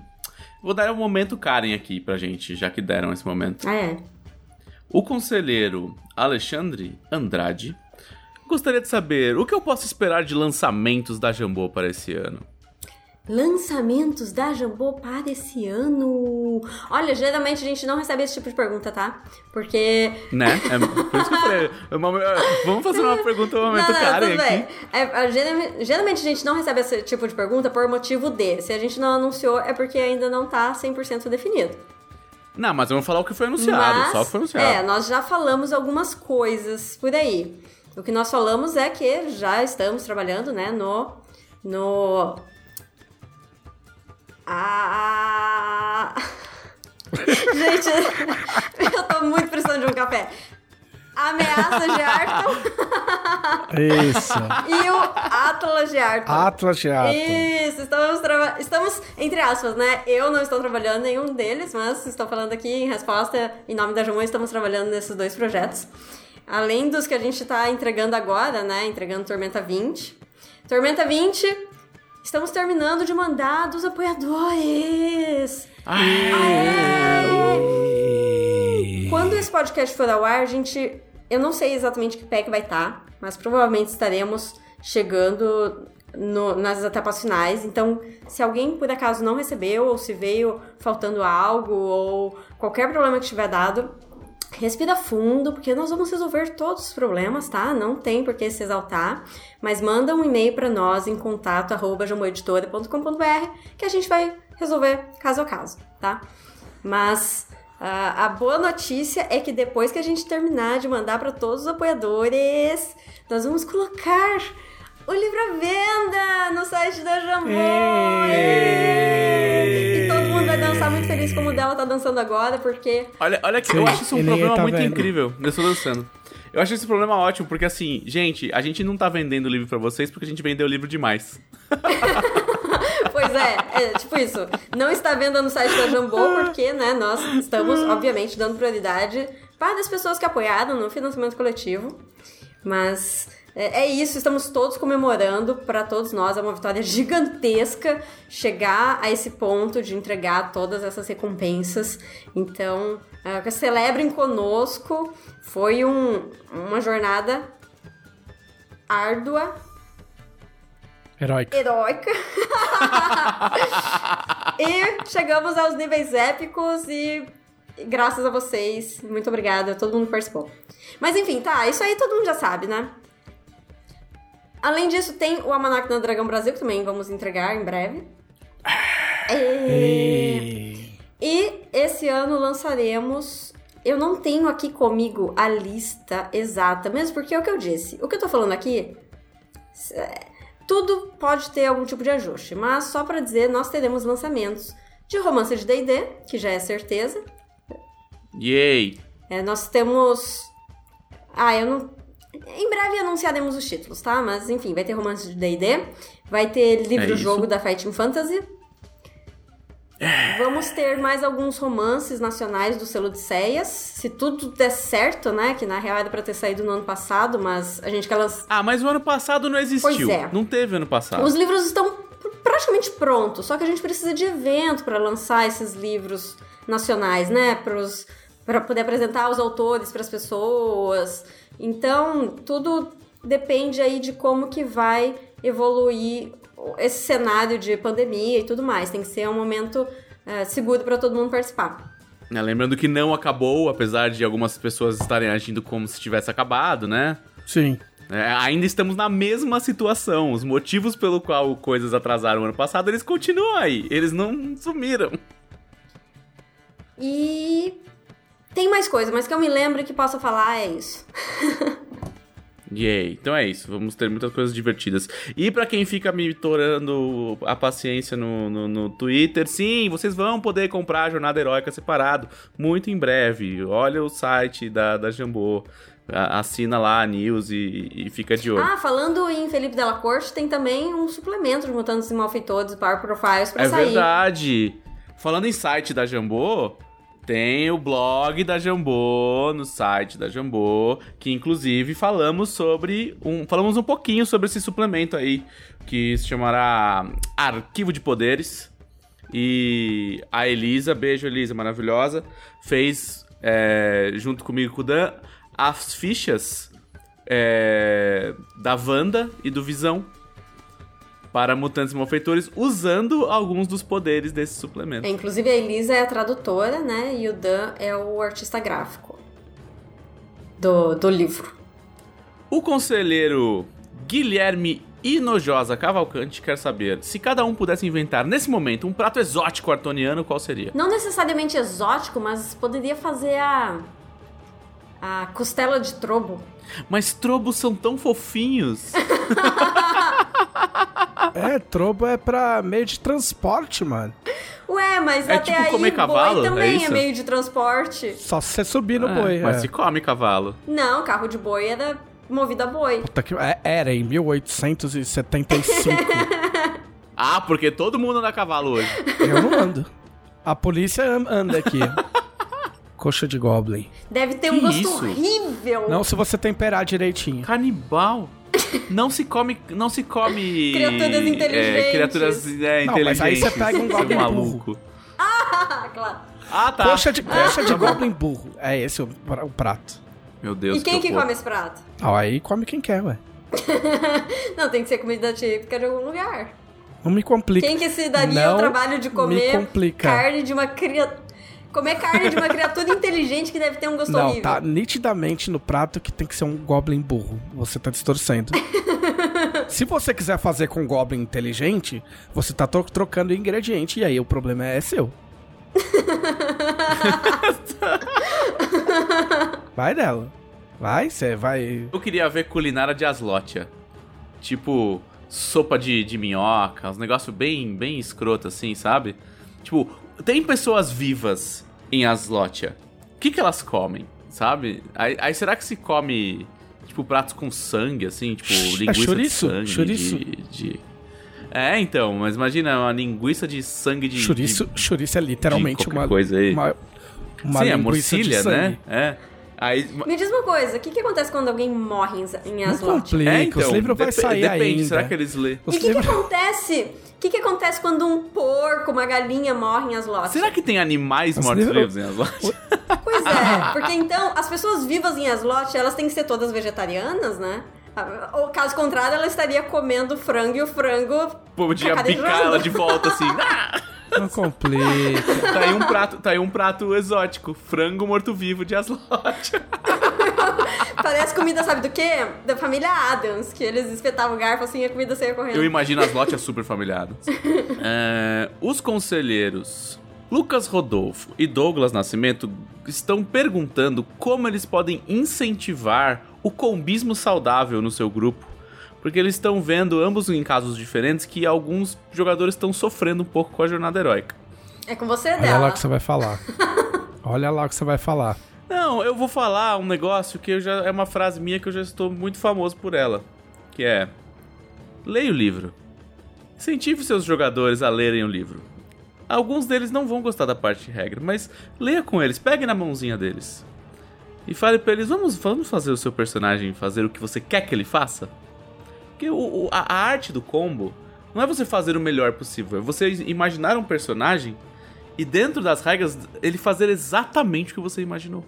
Vou dar um momento Karen aqui pra gente, já que deram esse momento. Ah, é. O conselheiro Alexandre Andrade Gostaria de saber o que eu posso esperar de lançamentos da Jambô para esse ano. Lançamentos da Jambô para esse ano? Olha, geralmente a gente não recebe esse tipo de pergunta, tá? Porque. (laughs) Né? É, por isso que eu falei. É vamos fazer uma pergunta no momento, cara. É, é, geralmente, geralmente a gente não recebe esse tipo de pergunta por motivo de. Se a gente não anunciou, é porque ainda não tá 100% definido. Não, mas vamos falar o que foi anunciado, mas, só o que foi anunciado. É, nós já falamos algumas coisas por aí. O que nós falamos é que já estamos trabalhando, né, no no ah (laughs) Gente, eu tô muito precisando de um café. Ameaça de Arton. Isso. e o Atlas de Arton. Atlas de Arton. Isso, estamos, estamos, entre aspas, né? Eu não estou trabalhando nenhum deles, mas estou falando aqui em resposta, em nome da Jamon, estamos trabalhando nesses dois projetos. Além dos que a gente está entregando agora, né? Entregando Tormenta 20. Tormenta 20, estamos terminando de mandar dos apoiadores! Aê! Aê! Quando esse podcast for ao ar, a gente. Eu não sei exatamente que pé que vai estar, tá, mas provavelmente estaremos chegando no- nas etapas finais. Então, se alguém por acaso não recebeu, ou se veio faltando algo, ou qualquer problema que tiver dado, respira fundo, porque nós vamos resolver todos os problemas, tá? Não tem por que se exaltar. Mas manda um e-mail para nós em contato arroba jamboeditora.com.br que a gente vai resolver caso a caso, tá? Mas ah, a boa notícia é que depois que a gente terminar de mandar para todos os apoiadores, nós vamos colocar o livro à venda no site da Jambô. E dançar muito feliz como o dela tá dançando agora, porque Olha, olha que eu acho isso um problema tá muito vendo. incrível. Eu estou dançando. Eu acho esse problema ótimo, porque assim, gente, a gente não tá vendendo o livro pra vocês porque a gente vendeu o livro demais. (laughs) Pois é, é tipo isso. Não está vendo no site da Jambô, porque, né, nós estamos, obviamente, dando prioridade para as pessoas que apoiaram no financiamento coletivo. Mas é, é isso, estamos todos comemorando para todos nós. É uma vitória gigantesca chegar a esse ponto de entregar todas essas recompensas. Então, é, celebrem conosco. Foi um- uma jornada árdua, Heróico. heróica. (laughs) e chegamos aos níveis épicos e graças a vocês, muito obrigada, todo mundo participou. Mas enfim, tá, isso aí todo mundo já sabe, né? Além disso, tem o Almanac do Dragão Brasil, que também vamos entregar em breve. E, Ei. e esse ano lançaremos. Eu não tenho aqui comigo a lista exata, mesmo porque é o que eu disse. O que eu tô falando aqui é, tudo pode ter algum tipo de ajuste, mas só pra dizer, nós teremos lançamentos de romance de D&D, que já é certeza. Yay! É, nós temos... Ah, eu não... Em breve anunciaremos os títulos, tá? Mas enfim, vai ter romance de D&D, vai ter É livro-jogo isso. da Fighting Fantasy. Vamos ter mais alguns romances nacionais do selo de Ceias. Se tudo der certo, né? Que na real era pra ter saído no ano passado, mas a gente quer lançar... Ah, mas o ano passado não existiu. Pois é. Não teve ano passado. Os livros estão pr- praticamente prontos, só que a gente precisa de evento para lançar esses livros nacionais, né? Para poder apresentar os autores para as pessoas. Então, tudo depende aí de como que vai evoluir esse cenário de pandemia e tudo mais. Tem que ser um momento eh, seguro para todo mundo participar. É, lembrando que não acabou, apesar de algumas pessoas estarem agindo como se tivesse acabado, né? Sim. É, ainda estamos na mesma situação. Os motivos pelo qual coisas atrasaram ano passado, eles continuam aí. Eles não sumiram. E tem mais coisa, mas que eu me lembro que possa falar é isso. (laughs) Yay. Então é isso. Vamos ter muitas coisas divertidas. E pra quem fica me torando a paciência no, no, no Twitter, sim, vocês vão poder comprar a Jornada Heróica separado muito em breve. Olha o site da, da Jambô. Assina lá a news e, e fica de olho. Ah, falando em Felipe Della Corte, tem também um suplemento de Mutantes e Malfeitores Power Profiles pra É sair. verdade. Falando em site da Jambô, tem o blog da Jambô no site da Jambô, que inclusive falamos sobre um, falamos um pouquinho sobre esse suplemento aí, que se chamará Arquivo de Poderes. E a Elisa, beijo Elisa, maravilhosa, fez é, junto comigo com o Dan as fichas é, da Wanda e do Visão para mutantes e malfeitores usando alguns dos poderes desse suplemento. É, inclusive a Elisa é a tradutora, né? E o Dan é o artista gráfico do, do livro. O conselheiro Guilherme Inojosa Cavalcante quer saber se cada um pudesse inventar nesse momento um prato exótico artoniano, qual seria? Não necessariamente exótico, mas poderia fazer a. a costela de trobo. Mas trobos são tão fofinhos. (laughs) É, trobo é pra meio de transporte, mano. Ué, mas É até tipo aí comer boi também também é, isso? meio de transporte. Só se você subir no É, boi. mas é. se come cavalo. Não, carro de boi era movido a boi. Puta que- é, Era em 1875. (laughs) Ah, porque todo mundo anda a cavalo hoje. Eu não ando. A polícia an- anda aqui. (laughs) Coxa de goblin. Deve ter Que um gosto isso? horrível. Não se você temperar direitinho. Canibal. Não se come, não se come Criaturas inteligentes. É, criaturas é, Não, mas aí inteligentes. você pega um Seu goblin maluco. Ah, (laughs) claro. Ah, tá. Coxa de, coxa de tá goblin burro. É esse o, o prato. Meu Deus, E quem que horror. come esse prato? Ah, aí come quem quer, ué. (laughs) Não, tem que ser comida típica de algum lugar. Não me complica. Quem que se daria Não o trabalho de me comer carne de uma criatura... Comer carne de uma (laughs) criatura inteligente que deve ter um gosto Não, horrível. tá nitidamente no prato que tem que ser um Goblin burro. Você tá distorcendo. (laughs) Se você quiser fazer com um Goblin inteligente, você tá tro- trocando ingrediente e aí o problema é seu. (laughs) vai dela. Vai, você vai. Eu queria ver culinária de Aslotia. Tipo, sopa de, de minhoca, uns negócios bem, bem escroto assim, sabe? Tipo, tem pessoas vivas em Aslotia. O que, que elas comem, sabe? Aí, aí será que se come, tipo, pratos com sangue, assim? Tipo, É linguiça chouriço, de sangue? chouriço. De, de- É, então, mas imagina uma linguiça de sangue de... Chouriço, de- chouriço é literalmente uma, coisa aí. uma, uma Sim, é linguiça de morcilha, sangue. né? É. Aí, Me diz uma coisa, o que, que acontece quando alguém morre em, em Não complica, é, então, os livros vai dep- sair depende, ainda. será que eles lê? Os E o que, que livros- acontece? O que, que acontece quando um porco, uma galinha morre em Aslot? Será que tem animais Os mortos-vivos em Aslotia? (laughs) Pois é, (laughs) porque então as pessoas vivas em Aslot, elas têm que ser todas vegetarianas, né? Ou caso contrário, ela estaria comendo frango e o frango Podia bicar ela de volta assim. (laughs) Ah! Não complica. tá, aí um prato, tá aí um prato exótico: frango morto-vivo de Aslotia. Parece comida, sabe do quê? Da família Adams, que eles espetavam o garfo assim e a comida saía correndo. Eu imagino Aslotia super familiado. (laughs) É, os conselheiros Lucas Rodolfo e Douglas Nascimento estão perguntando como eles podem incentivar o combismo saudável no seu grupo. Porque eles estão vendo, ambos em casos diferentes, que alguns jogadores estão sofrendo um pouco com a jornada heróica. É com você Olha dela. lá o que você vai falar. (laughs) Olha lá o que você vai falar. Não, eu vou falar um negócio que já é uma frase minha que eu já estou muito famoso por ela, que é: leia o livro. Incentive seus jogadores a lerem o livro. Alguns deles não vão gostar da parte de regra, mas leia com eles, pegue na mãozinha deles. E fale pra eles: vamos, vamos fazer o seu personagem fazer o que você quer que ele faça? Porque o- a, a arte do combo não é você fazer o melhor possível, é você imaginar um personagem e dentro das regras ele fazer exatamente o que você imaginou.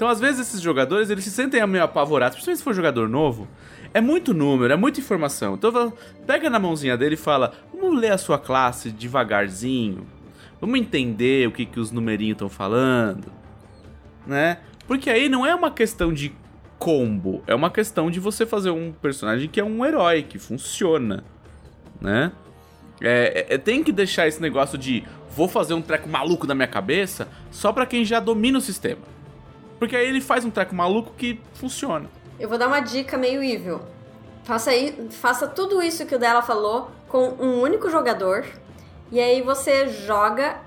Então, às vezes, esses jogadores, eles se sentem meio apavorados, principalmente se for jogador novo. É muito número, é muita informação. Então, pega na mãozinha dele e fala, vamos ler a sua classe devagarzinho. Vamos entender o que, que os numerinhos estão falando. Né? Porque aí não é uma questão de combo. É uma questão de você fazer um personagem que é um herói, que funciona. Né? É, é- tem que deixar esse negócio de vou fazer um treco maluco na minha cabeça só pra quem já domina o sistema. Porque aí ele faz um treco maluco que funciona. Eu vou dar uma dica meio evil. Faça, aí, faça tudo isso que o dela falou com um único jogador. E aí você joga.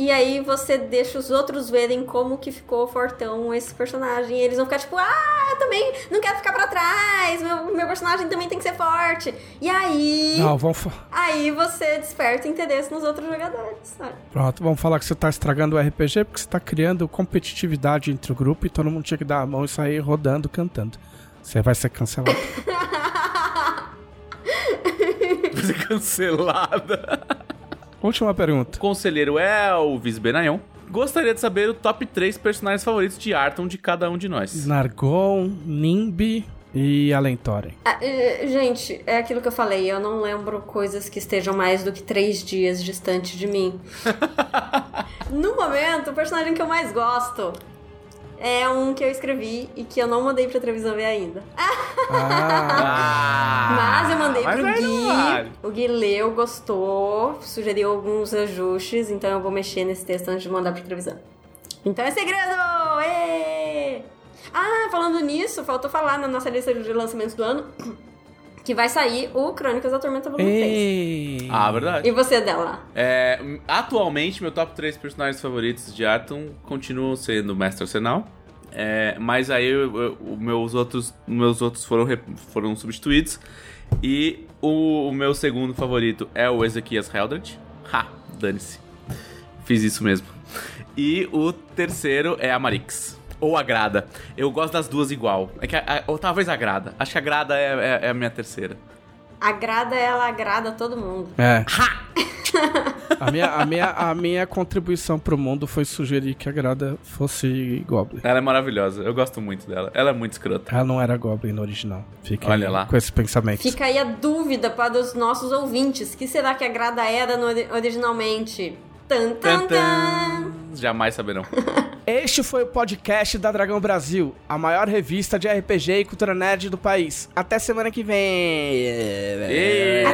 E aí você deixa os outros verem como que ficou fortão esse personagem. E eles vão ficar tipo, ah, eu também não quero ficar pra trás. Meu, meu personagem também tem que ser forte. E aí. Não, vamos, Aí você desperta interesse nos outros jogadores, sabe? pronto, vamos falar que você tá estragando o RPG porque você tá criando competitividade entre o grupo e todo mundo tinha que dar a mão e sair rodando, cantando. Você vai ser cancelado. (laughs) (laughs) Vai ser cancelada. Última pergunta. O conselheiro Elvis Benayon gostaria de saber o top 3 personagens favoritos de Arton de cada um de nós. Nargon, Nimbi e Alentoren. Ah, eh, gente, é aquilo que eu falei. Eu não lembro coisas que estejam mais do que três dias distante de mim. (laughs) no momento, o personagem que eu mais gosto é um que eu escrevi e que eu não mandei pra televisão ver ainda. (laughs) Ah, Mas eu mandei mas pro Gui. vale. O Gui leu, gostou, sugeriu alguns ajustes, então eu vou mexer nesse texto antes de mandar pra televisão. Então é segredo! Ê! Ah, falando nisso, faltou falar na nossa lista de lançamentos do ano que vai sair o Crônicas da Tormenta Volume 3. ei. Ah, verdade. E você dela? É, atualmente, meu top 3 personagens favoritos de Arton continuam sendo o Mestre Arsenal. É, mas aí eu- eu- os meus outros, meus outros foram, foram substituídos. E o, o meu segundo favorito é o Ezequias Heldred. Ha, dane-se. Fiz isso mesmo. E o terceiro é a Marix. Ou a Grada. Eu gosto das duas igual. É que a- a- ou talvez a Grada. Acho que a Grada é, é- é a minha terceira. Agrada ela, agrada todo mundo. É. A minha, a, minha, a minha contribuição pro mundo foi sugerir que a Grada fosse Goblin. Ela é maravilhosa, eu gosto muito dela. Ela é muito escrota. Ela não era Goblin no original. Fica Olha aí lá. com esse pensamento. Fica aí a dúvida para os nossos ouvintes. que será que a Grada era no- originalmente? Tan, tan, Tan. Jamais saberão. (laughs) Este foi o podcast da Dragão Brasil, a maior revista de RPG e cultura nerd do país. Até semana que vem. Ê!